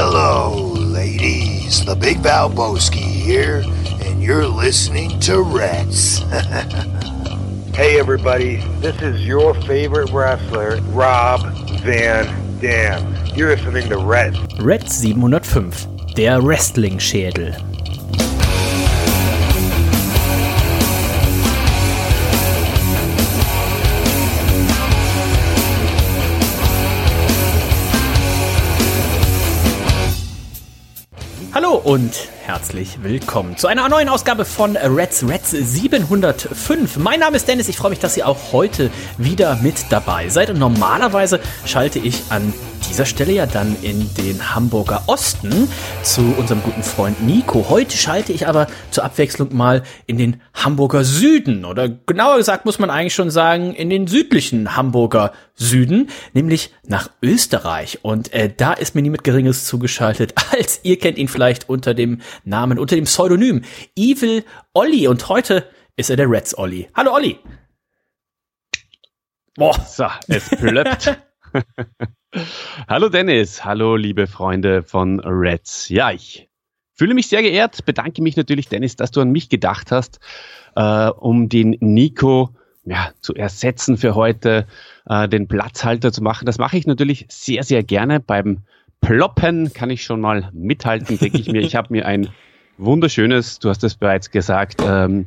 Hello, ladies. The Big Valboski here, and you're listening to Reds. Hey everybody, this is your favorite wrestler, Rob Van Dam. You're listening to Red. Red 705, der Wrestling-Schädel. Hallo und herzlich willkommen zu einer neuen Ausgabe von Reds Reds 705. Mein Name ist Dennis, ich freue mich, dass ihr auch heute wieder mit dabei seid. Und normalerweise schalte ich an dieser Stelle ja dann in den Hamburger Osten zu unserem guten Freund Nico. Heute schalte ich aber zur Abwechslung mal in den Hamburger Süden oder genauer gesagt muss man eigentlich schon sagen in den südlichen Hamburger Süden, nämlich nach Österreich. Und äh, da ist mir niemand Geringes zugeschaltet, als ihr kennt ihn vielleicht unter dem Namen, unter dem Pseudonym Evil Olli. Und heute ist er der Reds Olli. Hallo Olli. Boah. So, es plöppt. hallo Dennis, hallo liebe Freunde von Reds. Ja, ich fühle mich sehr geehrt, bedanke mich natürlich, Dennis, dass du an mich gedacht hast, äh, um den Nico ja, zu ersetzen für heute, äh, den Platzhalter zu machen. Das mache ich natürlich sehr, sehr gerne. Beim Ploppen kann ich schon mal mithalten, denke ich mir. Ich habe mir ein wunderschönes, du hast es bereits gesagt, ähm,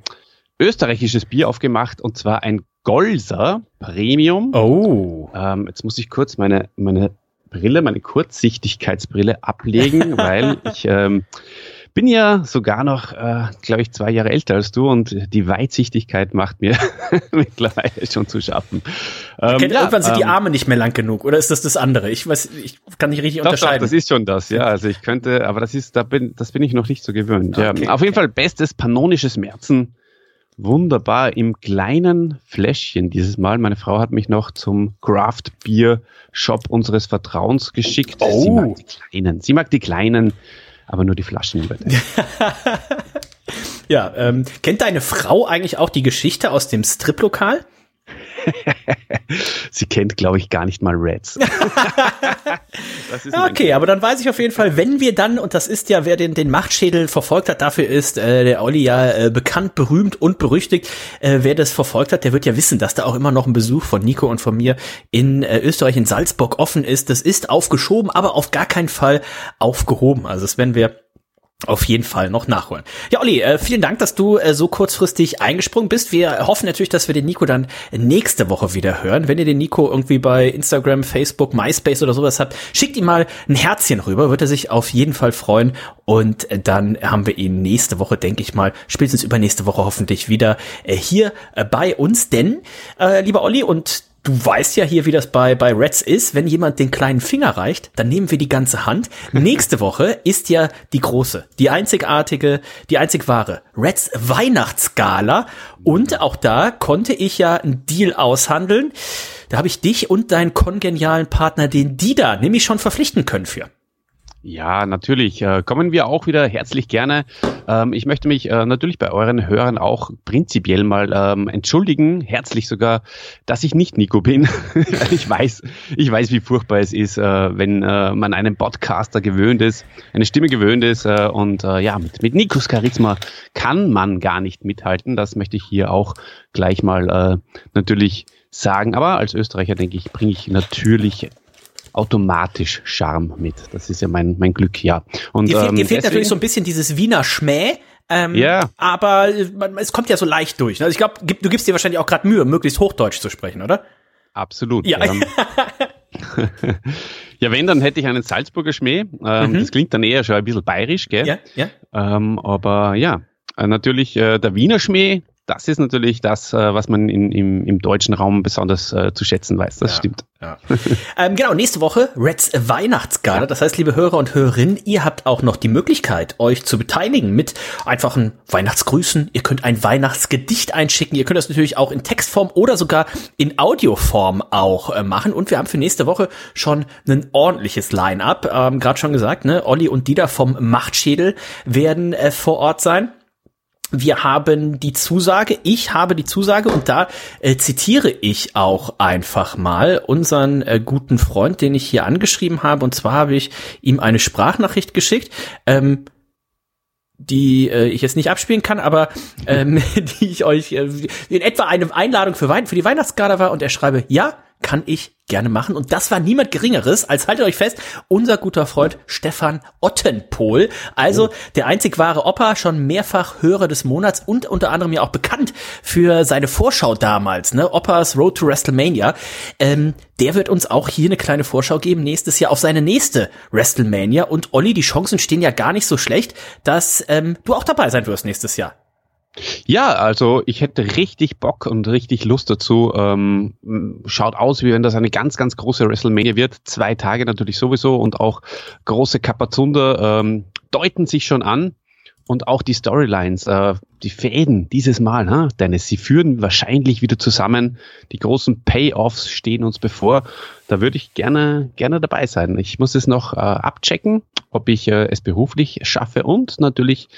österreichisches Bier aufgemacht und zwar ein Golser Premium. Oh. Ähm, jetzt muss ich kurz meine, meine Brille, meine Kurzsichtigkeitsbrille ablegen, weil ich ähm, bin ja sogar noch, äh, glaube ich, zwei Jahre älter als du und die Weitsichtigkeit macht mir mittlerweile schon zu schaffen. Ähm, ja, irgendwann sind die ähm, Arme nicht mehr lang genug, oder ist das das andere? Ich weiß, ich kann nicht richtig doch, unterscheiden. Doch, das ist schon das, ja. Also ich könnte, aber das ist, da bin, das bin ich noch nicht so gewöhnt. Okay, ja. Auf jeden Fall bestes panonisches Märzen wunderbar im kleinen Fläschchen dieses Mal. Meine Frau hat mich noch zum Craft Beer Shop unseres Vertrauens geschickt. Oh. Sie mag die kleinen. Sie mag die kleinen, aber nur die Flaschen ja, ähm, kennt deine Frau eigentlich auch die Geschichte aus dem Striplokal? Sie kennt, glaube ich, gar nicht mal Reds. okay, aber dann weiß ich auf jeden Fall, wenn wir dann, und das ist ja, wer den, den Machtschädel verfolgt hat, dafür ist äh, der Olli ja äh, bekannt, berühmt und berüchtigt. Äh, wer das verfolgt hat, der wird ja wissen, dass da auch immer noch ein Besuch von Nico und von mir in äh, Österreich, in Salzburg offen ist. Das ist aufgeschoben, aber auf gar keinen Fall aufgehoben. Also das werden wir auf jeden Fall noch nachholen. Ja, Olli, äh, vielen Dank, dass du äh, so kurzfristig eingesprungen bist. Wir hoffen natürlich, dass wir den Nico dann nächste Woche wieder hören. Wenn ihr den Nico irgendwie bei Instagram, Facebook, MySpace oder sowas habt, schickt ihm mal ein Herzchen rüber, wird er sich auf jeden Fall freuen. Und äh, dann haben wir ihn nächste Woche, denke ich mal, spätestens übernächste Woche hoffentlich wieder hier bei uns. Denn, äh, lieber Olli, und Du weißt ja hier, wie das bei, bei Reds ist. Wenn jemand den kleinen Finger reicht, dann nehmen wir die ganze Hand. Nächste Woche ist ja die große, die einzigartige, die einzig wahre Reds Weihnachtsgala. Und auch da konnte ich ja einen Deal aushandeln. Da habe ich dich und deinen kongenialen Partner, den Dida, nämlich schon verpflichten können für. Ja, natürlich. Äh, kommen wir auch wieder herzlich gerne. Ähm, ich möchte mich äh, natürlich bei euren Hörern auch prinzipiell mal ähm, entschuldigen, herzlich sogar, dass ich nicht Nico bin. ich weiß, ich weiß, wie furchtbar es ist, äh, wenn man einen Podcaster gewöhnt ist, eine Stimme gewöhnt ist und ja, mit, mit Nikos Charisma kann man gar nicht mithalten. Das möchte ich hier auch gleich mal natürlich sagen. Aber als Österreicher denke ich, bringe ich natürlich automatisch Charme mit. Das ist ja mein, mein Glück, ja. Und, dir, ähm, dir fehlt natürlich so ein bisschen dieses Wiener Schmäh. Ähm, ja. Aber man, es kommt ja so leicht durch. Ne? Also ich glaube, du gibst dir wahrscheinlich auch gerade Mühe, möglichst Hochdeutsch zu sprechen, oder? Absolut. Ja. Ja, ja wenn, dann hätte ich einen Salzburger Schmäh. Ähm, mhm. Das klingt dann eher schon ein bisschen bayerisch, gell? Ja, ja. Ähm, aber ja, äh, natürlich äh, der Wiener Schmäh, das ist natürlich das, äh, was man in, im, im deutschen Raum besonders äh, zu schätzen weiß. Das ja, stimmt. Ja. ähm, genau, nächste Woche Reds Weihnachtsgala. Ja. Das heißt, liebe Hörer und Hörerinnen, ihr habt auch noch die Möglichkeit, euch zu beteiligen mit einfachen Weihnachtsgrüßen. Ihr könnt ein Weihnachtsgedicht einschicken. Ihr könnt das natürlich auch in Textform oder sogar in Audioform auch äh, machen. Und wir haben für nächste Woche schon ein ordentliches Line-up. Ähm, Gerade schon gesagt, ne? Olli und Dieter vom Machtschädel werden äh, vor Ort sein. Wir haben die Zusage, ich habe die Zusage und da äh, zitiere ich auch einfach mal unseren äh, guten Freund, den ich hier angeschrieben habe. Und zwar habe ich ihm eine Sprachnachricht geschickt. Ähm, die äh, ich jetzt nicht abspielen kann, aber ähm, die ich euch äh, in etwa eine Einladung für, Wein für die Weihnachtsgala war und er schreibe, ja, kann ich gerne machen. Und das war niemand Geringeres als, haltet euch fest, unser guter Freund Stefan Ottenpohl. Also oh. der einzig wahre Opa, schon mehrfach Hörer des Monats und unter anderem ja auch bekannt für seine Vorschau damals, ne? Oppas Road to WrestleMania. Ähm, der wird uns auch hier eine kleine Vorschau geben nächstes Jahr auf seine nächste WrestleMania. Und Olli, die Chancen stehen ja gar nicht so schlecht, dass ähm, du auch dabei sein wirst nächstes Jahr. Ja, also ich hätte richtig Bock und richtig Lust dazu. Ähm, schaut aus, wie wenn das eine ganz, ganz große WrestleMania wird. Zwei Tage natürlich sowieso und auch große Kapazunder ähm, deuten sich schon an. Und auch die Storylines, äh, die Fäden dieses Mal, huh? Dennis, sie führen wahrscheinlich wieder zusammen. Die großen Payoffs stehen uns bevor. Da würde ich gerne, gerne dabei sein. Ich muss es noch äh, abchecken, ob ich äh, es beruflich schaffe und natürlich,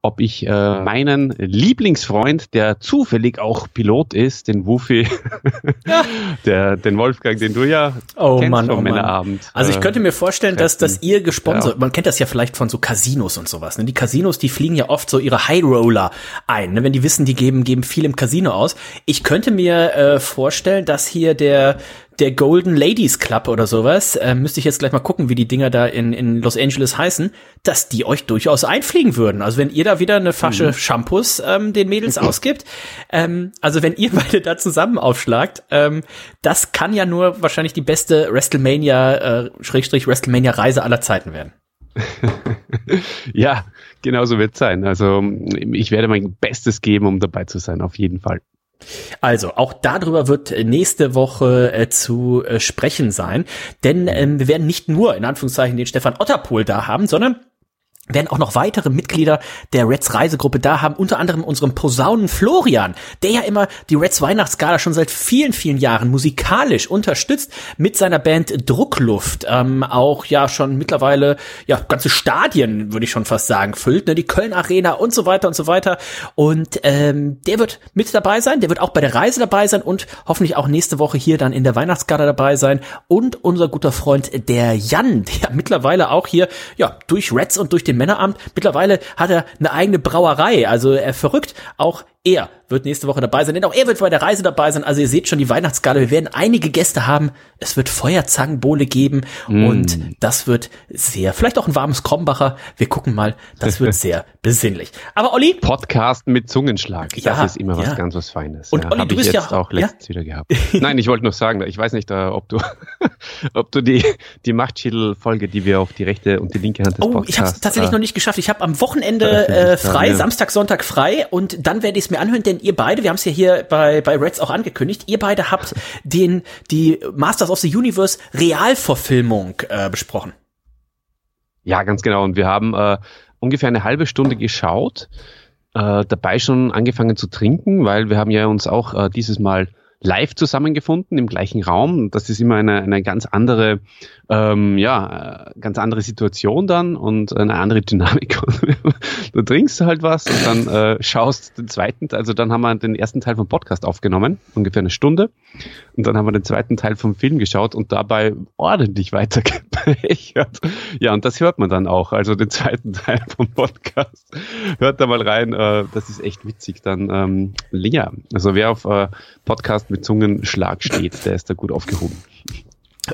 ob ich äh, meinen Lieblingsfreund, der zufällig auch Pilot ist, den Wufi, ja. der, den Wolfgang, den du ja oh, kennst Mann, vom oh Männerabend. Also ich könnte mir vorstellen, dass, dass ihr gesponsert, ja. man kennt das ja vielleicht von so Casinos und sowas. Ne? Die Casinos, die fliegen ja oft so ihre High Roller ein, ne? wenn die wissen, die geben, geben viel im Casino aus. Ich könnte mir äh, vorstellen, dass hier der der Golden Ladies Club oder sowas, äh, müsste ich jetzt gleich mal gucken, wie die Dinger da in, in Los Angeles heißen, dass die euch durchaus einfliegen würden. Also wenn ihr da wieder eine Fasche mhm. Shampoos ähm, den Mädels ausgibt, ähm, also wenn ihr beide da zusammen aufschlagt, ähm, das kann ja nur wahrscheinlich die beste WrestleMania, äh, Schrägstrich WrestleMania Reise aller Zeiten werden. ja, genau so wird es sein. Also ich werde mein Bestes geben, um dabei zu sein, auf jeden Fall. Also, auch darüber wird nächste Woche äh, zu äh, sprechen sein, denn ähm, wir werden nicht nur in Anführungszeichen den Stefan Otterpohl da haben, sondern werden auch noch weitere Mitglieder der Reds Reisegruppe da haben, unter anderem unserem Posaunen Florian, der ja immer die Reds Weihnachtsgala schon seit vielen, vielen Jahren musikalisch unterstützt mit seiner Band Druckluft, ähm, auch ja schon mittlerweile ja ganze Stadien, würde ich schon fast sagen, füllt, ne, die Köln Arena und so weiter und so weiter. Und ähm, der wird mit dabei sein, der wird auch bei der Reise dabei sein und hoffentlich auch nächste Woche hier dann in der Weihnachtsgala dabei sein. Und unser guter Freund der Jan, der mittlerweile auch hier ja durch Reds und durch den Männeramt. Mittlerweile hat er eine eigene Brauerei. Also er verrückt. Auch er wird nächste Woche dabei sein, denn auch er wird bei der Reise dabei sein. Also ihr seht schon die Weihnachtsgala. Wir werden einige Gäste haben. Es wird Feuerzangenbowle geben mm. und das wird sehr, vielleicht auch ein warmes Krombacher. Wir gucken mal. Das wird sehr besinnlich. Aber Olli? Podcast mit Zungenschlag. Ja, das ist immer ja. was ganz was Feines. Und ja, Olli, du bist ja auch letztens ja? wieder gehabt. Nein, ich wollte nur sagen, ich weiß nicht, äh, ob du, ob du die, die Machtschädel-Folge, die wir auf die rechte und die linke Hand des oh, Podcasts... Oh, ich habe es tatsächlich äh, noch nicht geschafft. Ich habe am Wochenende äh, frei, Samstag, Sonntag frei und dann werde ich es mir anhören, denn ihr beide, wir haben es ja hier bei, bei Reds auch angekündigt, ihr beide habt den, die Masters of the Universe Realverfilmung äh, besprochen. Ja, ganz genau. Und wir haben äh, ungefähr eine halbe Stunde geschaut, äh, dabei schon angefangen zu trinken, weil wir haben ja uns auch äh, dieses Mal live zusammengefunden im gleichen Raum. Das ist immer eine, eine ganz andere ähm, ja, äh, ganz andere Situation dann und eine andere Dynamik. du trinkst halt was und dann äh, schaust den zweiten, also dann haben wir den ersten Teil vom Podcast aufgenommen, ungefähr eine Stunde. Und dann haben wir den zweiten Teil vom Film geschaut und dabei ordentlich weitergepechert. Ja, und das hört man dann auch. Also den zweiten Teil vom Podcast. Hört da mal rein, äh, das ist echt witzig. Dann, ähm, ja, also wer auf äh, Podcast mit Zungenschlag steht, der ist da gut aufgehoben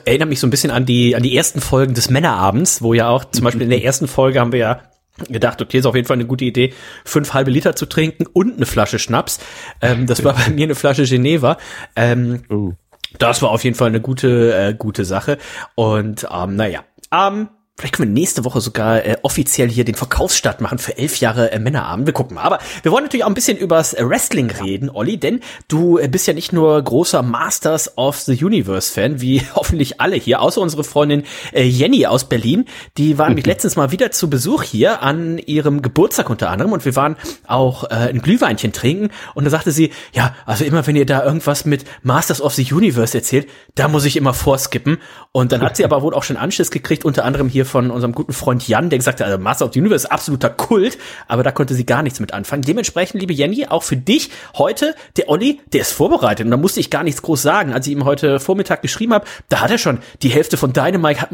erinnert mich so ein bisschen an die, an die ersten Folgen des Männerabends, wo ja auch zum Beispiel in der ersten Folge haben wir ja gedacht, okay, ist auf jeden Fall eine gute Idee, fünf halbe Liter zu trinken und eine Flasche Schnaps. Ähm, das war bei mir eine Flasche Geneva. Ähm, uh. Das war auf jeden Fall eine gute, äh, gute Sache. Und ähm, naja, ähm, Vielleicht können wir nächste Woche sogar äh, offiziell hier den Verkaufsstart machen für elf Jahre äh, Männerabend. Wir gucken mal. Aber wir wollen natürlich auch ein bisschen übers äh, Wrestling reden, Olli, denn du äh, bist ja nicht nur großer Masters of the Universe-Fan, wie hoffentlich alle hier, außer unsere Freundin äh, Jenny aus Berlin. Die war nämlich letztens mal wieder zu Besuch hier an ihrem Geburtstag unter anderem und wir waren auch äh, ein Glühweinchen trinken und da sagte sie, ja, also immer wenn ihr da irgendwas mit Masters of the Universe erzählt, da muss ich immer vorskippen. Und dann hat sie aber wohl auch schon Anschiss gekriegt, unter anderem hier hier von unserem guten Freund Jan, der gesagt hat, also Master of the Universe ist absoluter Kult, aber da konnte sie gar nichts mit anfangen. Dementsprechend, liebe Jenny, auch für dich heute, der Olli, der ist vorbereitet und da musste ich gar nichts groß sagen. Als ich ihm heute Vormittag geschrieben habe, da hat er schon die Hälfte von Dynamite,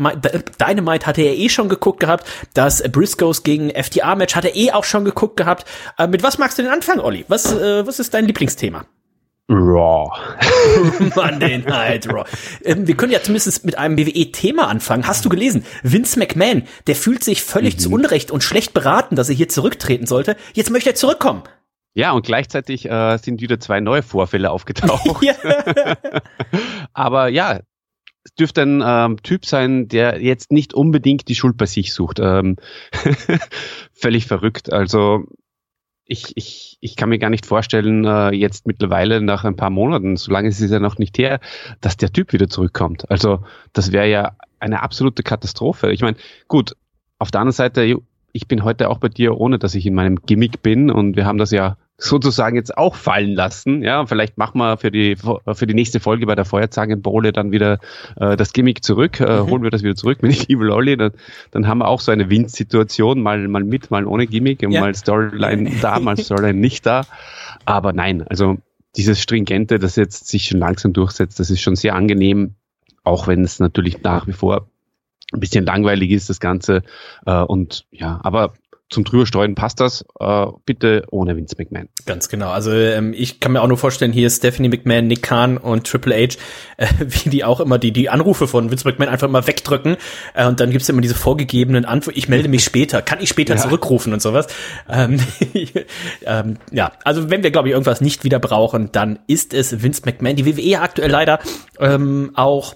Dynamite hatte er eh schon geguckt gehabt, das Briscoes gegen FTA-Match hat er eh auch schon geguckt gehabt. Äh, mit was magst du den Anfang, Olli? Was, äh, was ist dein Lieblingsthema? Raw. Monday Night Raw. Ähm, wir können ja zumindest mit einem WWE-Thema anfangen. Hast du gelesen? Vince McMahon, der fühlt sich völlig mhm. zu Unrecht und schlecht beraten, dass er hier zurücktreten sollte. Jetzt möchte er zurückkommen. Ja, und gleichzeitig äh, sind wieder zwei neue Vorfälle aufgetaucht. Aber ja, es dürfte ein ähm, Typ sein, der jetzt nicht unbedingt die Schuld bei sich sucht. Ähm, völlig verrückt. Also ich, ich, ich kann mir gar nicht vorstellen, äh, jetzt mittlerweile nach ein paar Monaten, so lange ist es ja noch nicht her, dass der Typ wieder zurückkommt. Also das wäre ja eine absolute Katastrophe. Ich meine, gut, auf der anderen Seite, ich bin heute auch bei dir, ohne dass ich in meinem Gimmick bin und wir haben das ja sozusagen jetzt auch fallen lassen. Ja, vielleicht machen wir für die für die nächste Folge bei der Feuerzangenbowle dann wieder äh, das Gimmick zurück, äh, mhm. holen wir das wieder zurück mit Evil Ollie, dann, dann haben wir auch so eine Windsituation, mal mal mit, mal ohne Gimmick, ja. mal Storyline da, mal Storyline nicht da. Aber nein, also dieses stringente, das jetzt sich schon langsam durchsetzt, das ist schon sehr angenehm, auch wenn es natürlich nach wie vor ein bisschen langweilig ist, das Ganze. Äh, und ja, aber zum drüberstreuen passt das. Äh, bitte ohne Vince McMahon. Ganz genau. Also ähm, ich kann mir auch nur vorstellen, hier Stephanie McMahon, Nick Khan und Triple H, äh, wie die auch immer die die Anrufe von Vince McMahon einfach immer wegdrücken. Äh, und dann gibt's immer diese vorgegebenen Antworten. Ich melde mich später. Kann ich später ja. zurückrufen und sowas. Ähm, ähm, ja, also wenn wir, glaube ich, irgendwas nicht wieder brauchen, dann ist es Vince McMahon. Die WWE aktuell leider ähm, auch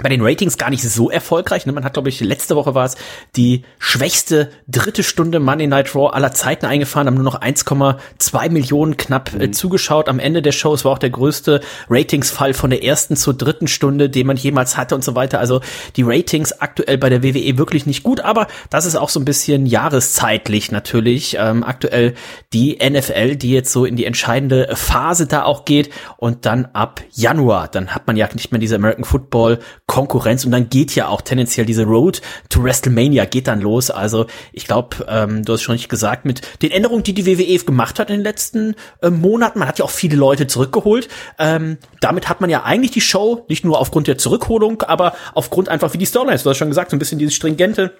bei den Ratings gar nicht so erfolgreich. Ne? Man hat, glaube ich, letzte Woche war es die schwächste dritte Stunde Monday Night Raw aller Zeiten eingefahren, haben nur noch 1,2 Millionen knapp äh, mhm. zugeschaut. Am Ende der Show, es war auch der größte Ratingsfall von der ersten zur dritten Stunde, den man jemals hatte und so weiter. Also die Ratings aktuell bei der WWE wirklich nicht gut, aber das ist auch so ein bisschen jahreszeitlich natürlich. Ähm, aktuell die NFL, die jetzt so in die entscheidende Phase da auch geht und dann ab Januar, dann hat man ja nicht mehr diese American Football Konkurrenz und dann geht ja auch tendenziell diese Road to WrestleMania geht dann los. Also ich glaube, ähm, du hast schon nicht gesagt, mit den Änderungen, die die WWE gemacht hat in den letzten äh, Monaten, man hat ja auch viele Leute zurückgeholt. Ähm, damit hat man ja eigentlich die Show nicht nur aufgrund der Zurückholung, aber aufgrund einfach wie die Storylines, du hast schon gesagt, so ein bisschen dieses stringente,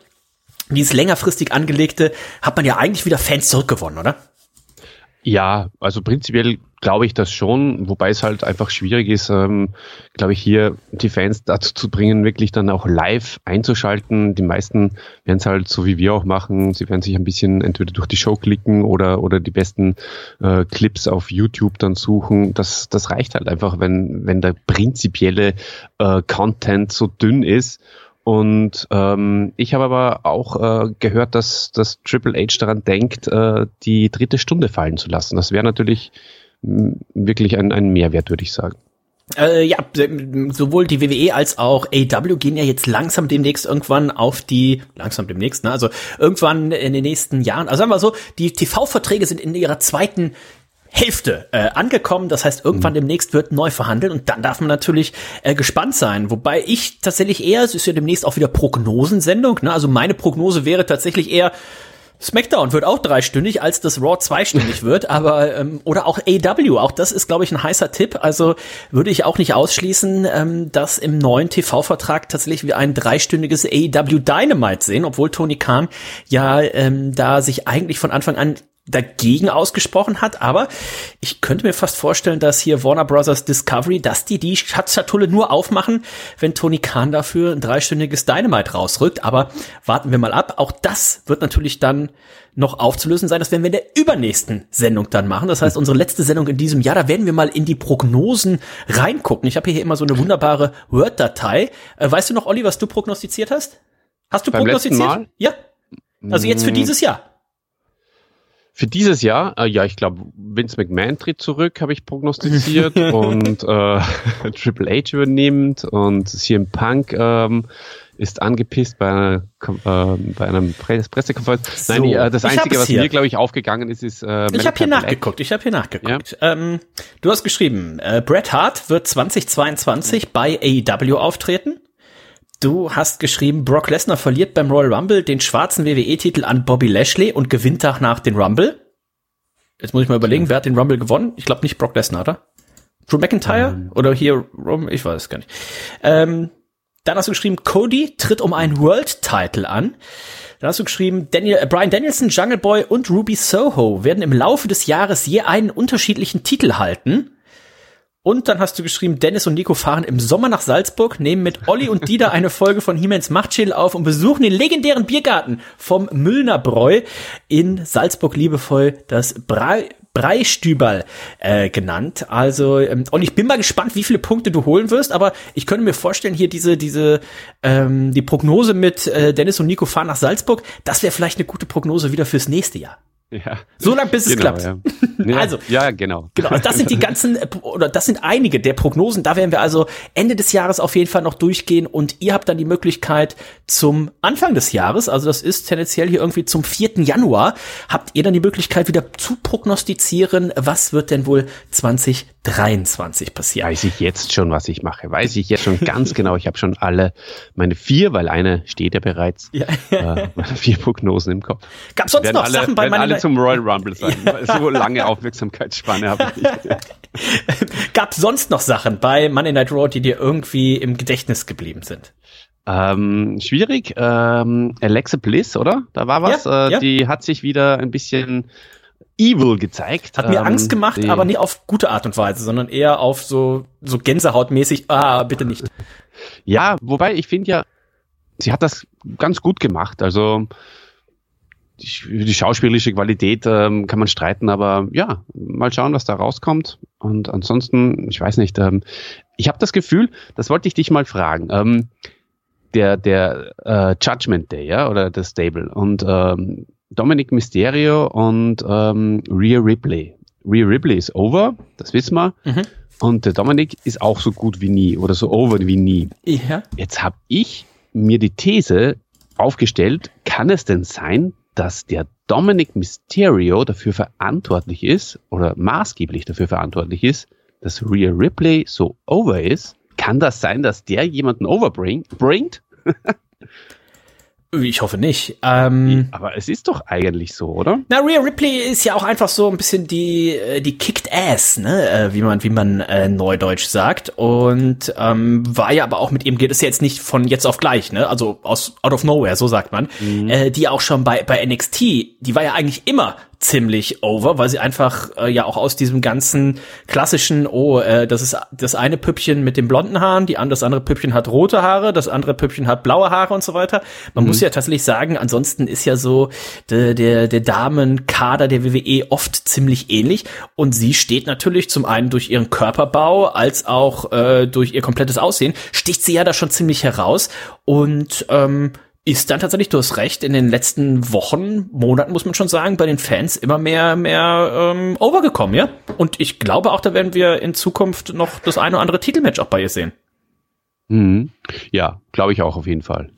dieses längerfristig angelegte, hat man ja eigentlich wieder Fans zurückgewonnen, oder? Ja, also prinzipiell glaube ich das schon, wobei es halt einfach schwierig ist, ähm, glaube ich, hier die Fans dazu zu bringen, wirklich dann auch live einzuschalten. Die meisten werden es halt so wie wir auch machen. Sie werden sich ein bisschen entweder durch die Show klicken oder, oder die besten äh, Clips auf YouTube dann suchen. Das, das reicht halt einfach, wenn, wenn der prinzipielle äh, Content so dünn ist und ähm, ich habe aber auch äh, gehört, dass, dass Triple H daran denkt, äh, die dritte Stunde fallen zu lassen. Das wäre natürlich mh, wirklich ein, ein Mehrwert, würde ich sagen. Äh, ja, sowohl die WWE als auch AW gehen ja jetzt langsam demnächst irgendwann auf die, langsam demnächst, ne? Also irgendwann in den nächsten Jahren, also sagen wir so, die TV-Verträge sind in ihrer zweiten Hälfte äh, angekommen. Das heißt, irgendwann mhm. demnächst wird neu verhandelt und dann darf man natürlich äh, gespannt sein. Wobei ich tatsächlich eher, es ist ja demnächst auch wieder Prognosensendung, ne? also meine Prognose wäre tatsächlich eher, SmackDown wird auch dreistündig, als das Raw zweistündig wird, aber ähm, oder auch AW, auch das ist, glaube ich, ein heißer Tipp. Also würde ich auch nicht ausschließen, ähm, dass im neuen TV-Vertrag tatsächlich wir ein dreistündiges AW Dynamite sehen, obwohl Tony Khan ja ähm, da sich eigentlich von Anfang an dagegen ausgesprochen hat, aber ich könnte mir fast vorstellen, dass hier Warner Brothers Discovery, dass die die Schatzschatulle nur aufmachen, wenn Tony Khan dafür ein dreistündiges Dynamite rausrückt, aber warten wir mal ab. Auch das wird natürlich dann noch aufzulösen sein. Das werden wir in der übernächsten Sendung dann machen. Das heißt, unsere letzte Sendung in diesem Jahr, da werden wir mal in die Prognosen reingucken. Ich habe hier immer so eine wunderbare Word-Datei. Äh, weißt du noch, Olli, was du prognostiziert hast? Hast du Beim prognostiziert? Ja. Also jetzt für mm. dieses Jahr. Für dieses Jahr, äh, ja, ich glaube, Vince McMahon tritt zurück, habe ich prognostiziert und äh, Triple H übernimmt und CM Punk ähm, ist angepisst bei einer, äh, bei einer Pressekonferenz. So, Nein, äh, das Einzige, was mir, glaube ich, aufgegangen ist, ist äh, Ich habe hier nachgeguckt, ich habe hier nachgeguckt. Ja? Ähm, du hast geschrieben, äh, Bret Hart wird 2022 bei AEW auftreten. Du hast geschrieben, Brock Lesnar verliert beim Royal Rumble den schwarzen WWE-Titel an Bobby Lashley und gewinnt danach den Rumble. Jetzt muss ich mal überlegen, wer hat den Rumble gewonnen? Ich glaube nicht Brock Lesnar, oder? Drew McIntyre? Ähm. Oder hier, ich weiß es gar nicht. Ähm, dann hast du geschrieben, Cody tritt um einen World-Title an. Dann hast du geschrieben, Daniel, äh, Brian Danielson, Jungle Boy und Ruby Soho werden im Laufe des Jahres je einen unterschiedlichen Titel halten. Und dann hast du geschrieben, Dennis und Nico fahren im Sommer nach Salzburg, nehmen mit Olli und Dieter eine Folge von Hiemens Machtschädel auf und besuchen den legendären Biergarten vom Müllner Bräu in Salzburg liebevoll das Brei Breistüberl äh, genannt. Also ähm, und ich bin mal gespannt, wie viele Punkte du holen wirst. Aber ich könnte mir vorstellen, hier diese diese ähm, die Prognose mit äh, Dennis und Nico fahren nach Salzburg. Das wäre vielleicht eine gute Prognose wieder fürs nächste Jahr. Ja. So lange, bis es genau, klappt. Ja. also, ja, genau. Genau, also das sind die ganzen, oder das sind einige der Prognosen. Da werden wir also Ende des Jahres auf jeden Fall noch durchgehen und ihr habt dann die Möglichkeit zum Anfang des Jahres, also das ist tendenziell hier irgendwie zum 4. Januar, habt ihr dann die Möglichkeit wieder zu prognostizieren, was wird denn wohl 2023 passieren? Weiß ich jetzt schon, was ich mache. Weiß ich jetzt schon ganz genau. Ich habe schon alle meine vier, weil eine steht ja bereits, ja. Äh, meine vier Prognosen im Kopf. Gab sonst noch alle, Sachen bei meinen zum Royal Rumble sein. so lange Aufmerksamkeitsspanne habe ich nicht. Gab sonst noch Sachen bei Monday Night Raw, die dir irgendwie im Gedächtnis geblieben sind? Ähm, schwierig. Ähm, Alexa Bliss, oder? Da war was. Ja, äh, ja. Die hat sich wieder ein bisschen evil gezeigt. Hat mir ähm, Angst gemacht, aber nicht auf gute Art und Weise, sondern eher auf so, so Gänsehautmäßig, ah, bitte nicht. Ja, wobei ich finde ja, sie hat das ganz gut gemacht. Also die, die schauspielerische Qualität ähm, kann man streiten, aber ja, mal schauen, was da rauskommt. Und ansonsten, ich weiß nicht, ähm, ich habe das Gefühl, das wollte ich dich mal fragen. Ähm, der der äh, Judgment Day, ja, oder das Stable und ähm, Dominic Mysterio und ähm, Rhea Ripley. Rhea Ripley ist over, das wissen wir. Mhm. Und der Dominic ist auch so gut wie nie oder so over wie nie. Ja. Jetzt habe ich mir die These aufgestellt, kann es denn sein, dass der Dominic Mysterio dafür verantwortlich ist oder maßgeblich dafür verantwortlich ist, dass Rhea Ripley so over ist. Kann das sein, dass der jemanden overbringt? Ich hoffe nicht. Ähm, aber es ist doch eigentlich so, oder? Na, Rhea Ripley ist ja auch einfach so ein bisschen die äh, die kicked ass, ne, äh, wie man wie man äh, neudeutsch sagt und ähm, war ja aber auch mit ihm geht es ja jetzt nicht von jetzt auf gleich, ne? Also aus out of nowhere, so sagt man. Mhm. Äh, die auch schon bei bei NXT, die war ja eigentlich immer ziemlich over, weil sie einfach äh, ja auch aus diesem ganzen klassischen, oh, äh, das ist das eine Püppchen mit den blonden Haaren, die das andere Püppchen hat rote Haare, das andere Püppchen hat blaue Haare und so weiter. Man mhm. muss ja tatsächlich sagen, ansonsten ist ja so der, der, der Damenkader der WWE oft ziemlich ähnlich und sie steht natürlich zum einen durch ihren Körperbau als auch äh, durch ihr komplettes Aussehen, sticht sie ja da schon ziemlich heraus und ähm, ist dann tatsächlich, du hast recht, in den letzten Wochen, Monaten muss man schon sagen, bei den Fans immer mehr, mehr ähm, overgekommen, ja. Und ich glaube auch, da werden wir in Zukunft noch das eine oder andere Titelmatch auch bei ihr sehen. Mhm. Ja, glaube ich auch auf jeden Fall.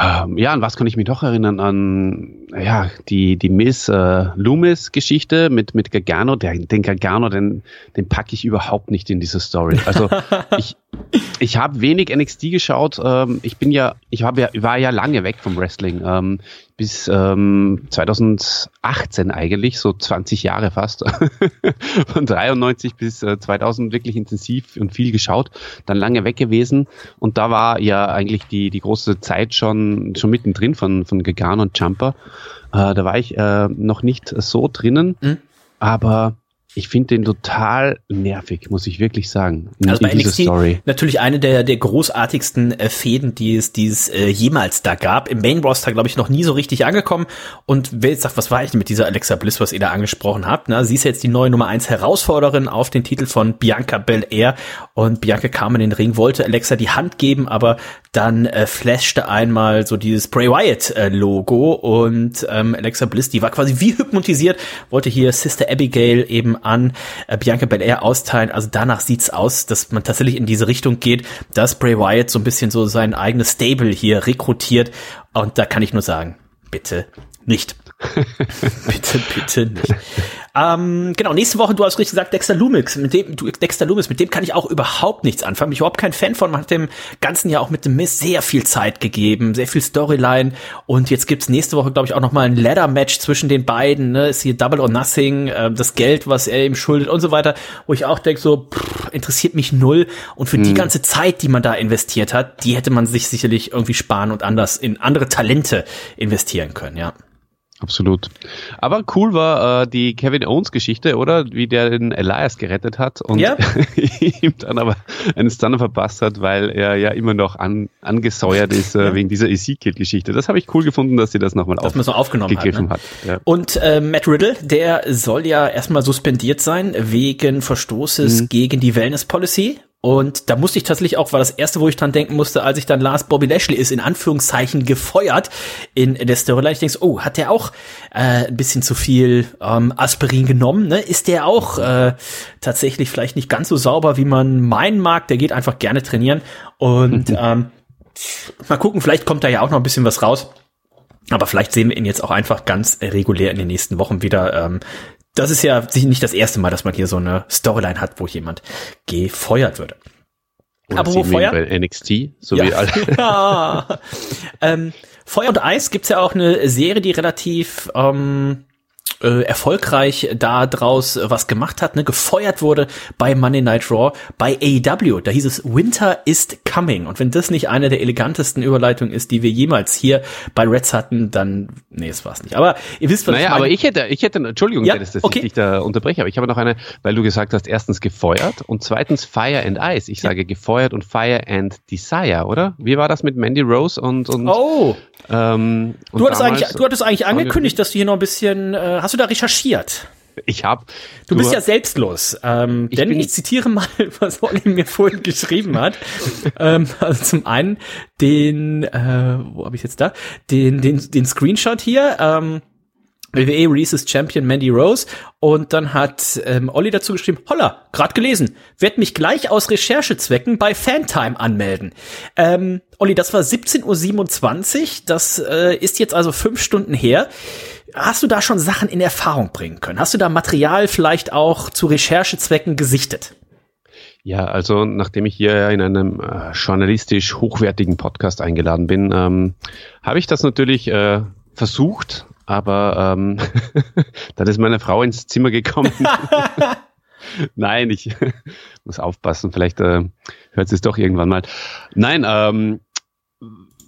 Ähm, ja, an was kann ich mich noch erinnern? An ja, die, die Miss äh, Loomis-Geschichte mit, mit Gargano. Der, den Gargano, den, den packe ich überhaupt nicht in diese Story. Also ich, ich habe wenig NXT geschaut. Ähm, ich bin ja, ich hab ja, war ja lange weg vom Wrestling. Ähm, bis ähm, 2018 eigentlich, so 20 Jahre fast. Von 93 bis äh, 2000 wirklich intensiv und viel geschaut, dann lange weg gewesen. Und da war ja eigentlich die, die große Zeit schon, schon mittendrin von, von Gegan und Jumper. Äh, da war ich äh, noch nicht so drinnen. Mhm. Aber ich finde den total nervig, muss ich wirklich sagen. Also bei NXT Story. natürlich eine der, der großartigsten äh, Fäden, die es, die es äh, jemals da gab. Im Main Roster, glaube ich, noch nie so richtig angekommen. Und wer jetzt sagt, was war eigentlich mit dieser Alexa Bliss, was ihr da angesprochen habt? Na, sie ist jetzt die neue Nummer eins Herausforderin auf den Titel von Bianca Belair. Und Bianca kam in den Ring, wollte Alexa die Hand geben, aber dann äh, flashte einmal so dieses Bray Wyatt äh, Logo und ähm, Alexa Bliss, die war quasi wie hypnotisiert, wollte hier Sister Abigail eben an äh, Bianca Belair austeilen. Also danach sieht's aus, dass man tatsächlich in diese Richtung geht, dass Bray Wyatt so ein bisschen so sein eigenes Stable hier rekrutiert. Und da kann ich nur sagen, bitte nicht. bitte, bitte nicht. Ähm, genau, nächste Woche, du hast richtig gesagt, Dexter Lumix, mit dem, du, Dexter Loomis, mit dem kann ich auch überhaupt nichts anfangen. Bin ich überhaupt kein Fan von. Man hat dem ganzen Jahr auch mit dem Miss sehr viel Zeit gegeben, sehr viel Storyline. Und jetzt gibt's nächste Woche, glaube ich, auch noch mal ein Ladder-Match zwischen den beiden. Ne? Ist hier Double or Nothing, äh, das Geld, was er ihm schuldet und so weiter. Wo ich auch denke, so, pff, interessiert mich null. Und für hm. die ganze Zeit, die man da investiert hat, die hätte man sich sicherlich irgendwie sparen und anders in andere Talente investieren können, ja. Absolut. Aber cool war äh, die Kevin Owens Geschichte, oder? Wie der den Elias gerettet hat und ja. ihm dann aber einen Stunner verpasst hat, weil er ja immer noch an, angesäuert ist äh, ja. wegen dieser Ezekiel-Geschichte. Das habe ich cool gefunden, dass sie das nochmal auf, so aufgenommen gegriffen hat. Ne? hat. Ja. Und äh, Matt Riddle, der soll ja erstmal suspendiert sein wegen Verstoßes mhm. gegen die Wellness Policy und da musste ich tatsächlich auch, war das erste, wo ich dran denken musste, als ich dann las, Bobby Lashley ist in Anführungszeichen gefeuert in der Storyline. Ich denke, oh, hat der auch äh, ein bisschen zu viel ähm, Aspirin genommen? Ne? Ist der auch äh, tatsächlich vielleicht nicht ganz so sauber, wie man meinen mag? Der geht einfach gerne trainieren. Und ähm, mal gucken, vielleicht kommt da ja auch noch ein bisschen was raus. Aber vielleicht sehen wir ihn jetzt auch einfach ganz regulär in den nächsten Wochen wieder. Ähm, das ist ja nicht das erste Mal, dass man hier so eine Storyline hat, wo jemand gefeuert wird. Oder Aber wo Feuer? Bei NXT, so ja. wie alle. ja. ähm, Feuer und Eis gibt's ja auch eine Serie, die relativ ähm, äh, erfolgreich da draus äh, was gemacht hat, ne, gefeuert wurde bei Monday Night Raw, bei AEW. Da hieß es Winter is coming. Und wenn das nicht eine der elegantesten Überleitungen ist, die wir jemals hier bei Reds hatten, dann, nee, es war's nicht. Aber ihr wisst, was naja, ich meine. aber ich hätte, ich hätte, Entschuldigung, ja? Dass okay. ich dich da unterbreche, aber ich habe noch eine, weil du gesagt hast, erstens gefeuert und zweitens Fire and Ice. Ich sage ja. gefeuert und Fire and Desire, oder? Wie war das mit Mandy Rose und, und, oh. ähm, und du hattest eigentlich, du hattest eigentlich angekündigt, dass du hier noch ein bisschen, äh, hast du da recherchiert? Ich habe. Du, du, bist ja selbstlos. Ähm, ich denn ich zitiere mal, was Olli mir vorhin geschrieben hat. ähm, also zum einen den, äh, wo habe ich jetzt da? Den, den, den Screenshot hier. Ähm, WWE Releases Champion Mandy Rose und dann hat ähm, Olli dazu geschrieben, holla, grad gelesen, werd mich gleich aus Recherchezwecken bei Fantime anmelden. Ähm, Olli, das war 17.27 Uhr, das äh, ist jetzt also fünf Stunden her. Hast du da schon Sachen in Erfahrung bringen können? Hast du da Material vielleicht auch zu Recherchezwecken gesichtet? Ja, also nachdem ich hier in einem äh, journalistisch hochwertigen Podcast eingeladen bin, ähm, habe ich das natürlich äh, versucht, aber ähm, dann ist meine Frau ins Zimmer gekommen. Nein, ich muss aufpassen, vielleicht äh, hört sie es doch irgendwann mal. Nein, ähm,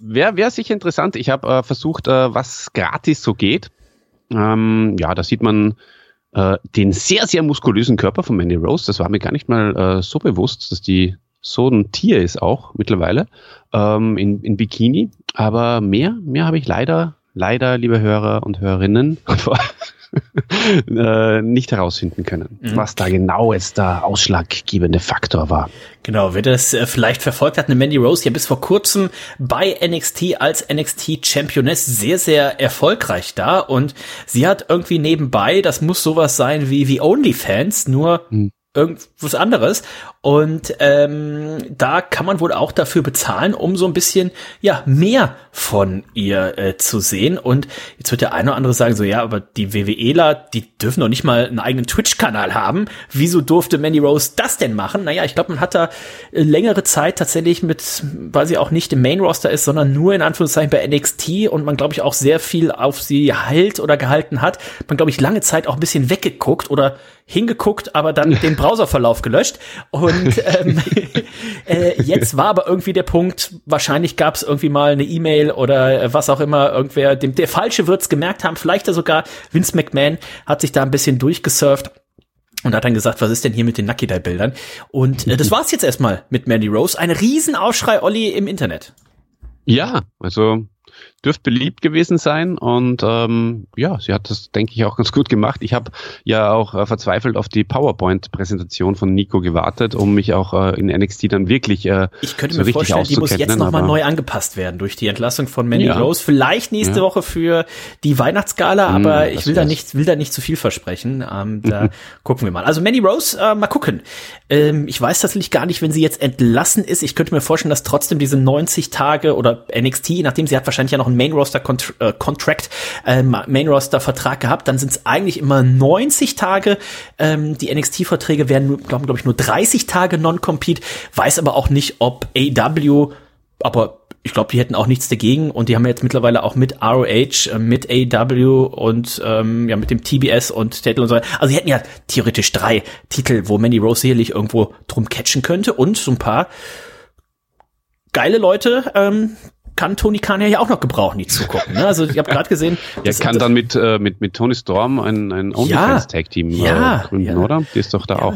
wäre wär sicher interessant. Ich habe äh, versucht, äh, was gratis so geht. Ähm, ja, da sieht man äh, den sehr, sehr muskulösen Körper von Mandy Rose. Das war mir gar nicht mal äh, so bewusst, dass die so ein Tier ist auch mittlerweile ähm, in, in Bikini. Aber mehr, mehr habe ich leider, leider, liebe Hörer und Hörerinnen, äh, nicht herausfinden können, mhm. was da genau jetzt der ausschlaggebende Faktor war. Genau, wer das äh, vielleicht verfolgt hat, eine Mandy Rose ja bis vor kurzem bei NXT als NXT Championess sehr, sehr erfolgreich da und sie hat irgendwie nebenbei, das muss sowas sein wie, wie OnlyFans, nur mhm irgendwas anderes. Und ähm, da kann man wohl auch dafür bezahlen, um so ein bisschen ja mehr von ihr äh, zu sehen. Und jetzt wird der eine oder andere sagen so, ja, aber die WWEler, die dürfen doch nicht mal einen eigenen Twitch-Kanal haben. Wieso durfte Mandy Rose das denn machen? Naja, ich glaube, man hat da äh, längere Zeit tatsächlich mit, weil sie auch nicht im Main-Roster ist, sondern nur in Anführungszeichen bei NXT und man, glaube ich, auch sehr viel auf sie halt oder gehalten hat. Man, glaube ich, lange Zeit auch ein bisschen weggeguckt oder hingeguckt, aber dann den Browserverlauf gelöscht. Und ähm, äh, jetzt war aber irgendwie der Punkt, wahrscheinlich gab es irgendwie mal eine E-Mail oder was auch immer, irgendwer, dem, der Falsche wird's gemerkt haben, vielleicht sogar Vince McMahon hat sich da ein bisschen durchgesurft und hat dann gesagt, was ist denn hier mit den Nucky Bildern? Und äh, das war's jetzt erstmal mit Mandy Rose. Ein Riesenaufschrei Olli im Internet. Ja, also dürfte beliebt gewesen sein und ähm, ja, sie hat das, denke ich, auch ganz gut gemacht. Ich habe ja auch äh, verzweifelt auf die PowerPoint-Präsentation von Nico gewartet, um mich auch äh, in NXT dann wirklich äh, Ich könnte so mir vorstellen, die muss jetzt nochmal neu angepasst werden durch die Entlassung von Mandy ja. Rose. Vielleicht nächste ja. Woche für die Weihnachtsgala, hm, aber mm, ich will da nicht, will da nicht zu viel versprechen. Ähm, da gucken wir mal. Also Mandy Rose, äh, mal gucken. Ähm, ich weiß tatsächlich gar nicht, wenn sie jetzt entlassen ist. Ich könnte mir vorstellen, dass trotzdem diese 90 Tage oder NXT, nachdem sie hat wahrscheinlich ja noch ein Main Roster äh, Contract, äh, Main Roster Vertrag gehabt, dann sind es eigentlich immer 90 Tage. Ähm, die NXT-Verträge werden, glaube glaub ich, nur 30 Tage Non-Compete. Weiß aber auch nicht, ob AW, aber ich glaube, die hätten auch nichts dagegen und die haben jetzt mittlerweile auch mit ROH, äh, mit AW und ähm, ja mit dem TBS und Titel und so. Also sie hätten ja theoretisch drei Titel, wo Mandy Rose sicherlich irgendwo drum catchen könnte und so ein paar geile Leute, ähm, kann Tony Khan ja auch noch gebrauchen, die zugucken. Ne? Also ich habe gerade gesehen. Er kann das, dann mit, äh, mit, mit Tony Storm ein, ein OnlyFans-Tag-Team ja, äh, gründen, ja, oder? Die ist doch da ja. auch.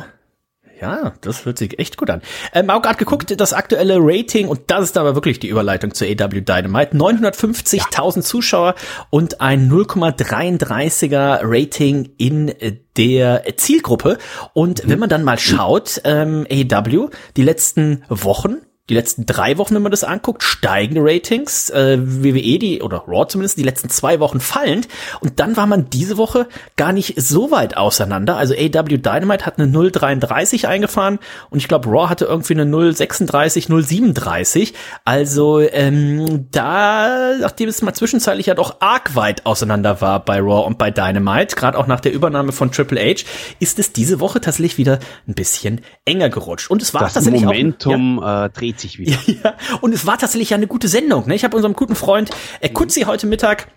Ja, das hört sich echt gut an. Ähm, auch gerade geguckt, das aktuelle Rating, und das ist aber wirklich die Überleitung zu AW Dynamite, 950.000 ja. Zuschauer und ein 0,33er Rating in der Zielgruppe. Und mhm. wenn man dann mal schaut, ähm, AW, die letzten Wochen, die letzten drei Wochen, wenn man das anguckt, steigende Ratings. Äh, WWE, die, oder Raw zumindest, die letzten zwei Wochen fallend. Und dann war man diese Woche gar nicht so weit auseinander. Also AW Dynamite hat eine 0,33 eingefahren und ich glaube, Raw hatte irgendwie eine 0,36, 0,37. Also ähm, da, nachdem es mal zwischenzeitlich ja doch arg weit auseinander war bei Raw und bei Dynamite, gerade auch nach der Übernahme von Triple H, ist es diese Woche tatsächlich wieder ein bisschen enger gerutscht. Und es war das tatsächlich Momentum auch, ja, äh, dreht sich wieder. Ja, und es war tatsächlich ja eine gute Sendung. Ne? Ich habe unserem guten Freund äh, Kutzi heute Mittag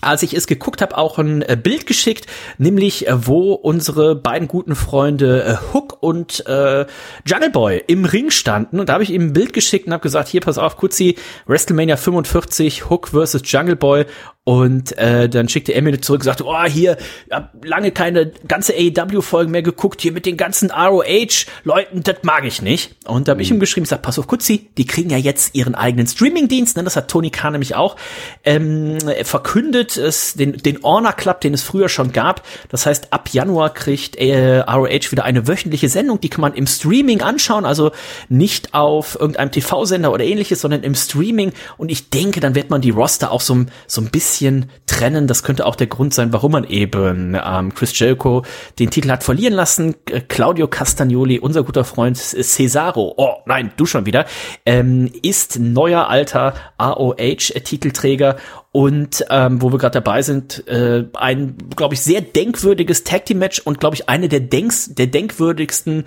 als ich es geguckt habe, auch ein äh, Bild geschickt, nämlich äh, wo unsere beiden guten Freunde äh, Hook und äh, Jungle Boy im Ring standen. Und da habe ich ihm ein Bild geschickt und habe gesagt, hier, pass auf, Kutzi, WrestleMania 45, Hook versus Jungle Boy. Und äh, dann schickte er mir zurück und sagte, oh, hier, hab lange keine ganze AEW-Folgen mehr geguckt, hier mit den ganzen ROH-Leuten, das mag ich nicht. Und da habe ich ihm geschrieben, sagt, pass auf, Kutzi, die kriegen ja jetzt ihren eigenen Streaming-Dienst, ne? das hat Tony Khan nämlich auch ähm, verkündet, es, den, den Honor Club, den es früher schon gab. Das heißt, ab Januar kriegt äh, ROH wieder eine wöchentliche Sendung, die kann man im Streaming anschauen, also nicht auf irgendeinem TV-Sender oder ähnliches, sondern im Streaming. Und ich denke, dann wird man die Roster auch so, so ein bisschen bisschen trennen. Das könnte auch der Grund sein, warum man eben ähm, Chris Jericho den Titel hat verlieren lassen. Äh, Claudio Castagnoli, unser guter Freund Cesaro, oh nein, du schon wieder, ähm, ist neuer alter AOH-Titelträger und ähm, wo wir gerade dabei sind, äh, ein, glaube ich, sehr denkwürdiges Tag Team Match und glaube ich eine der Denks, der denkwürdigsten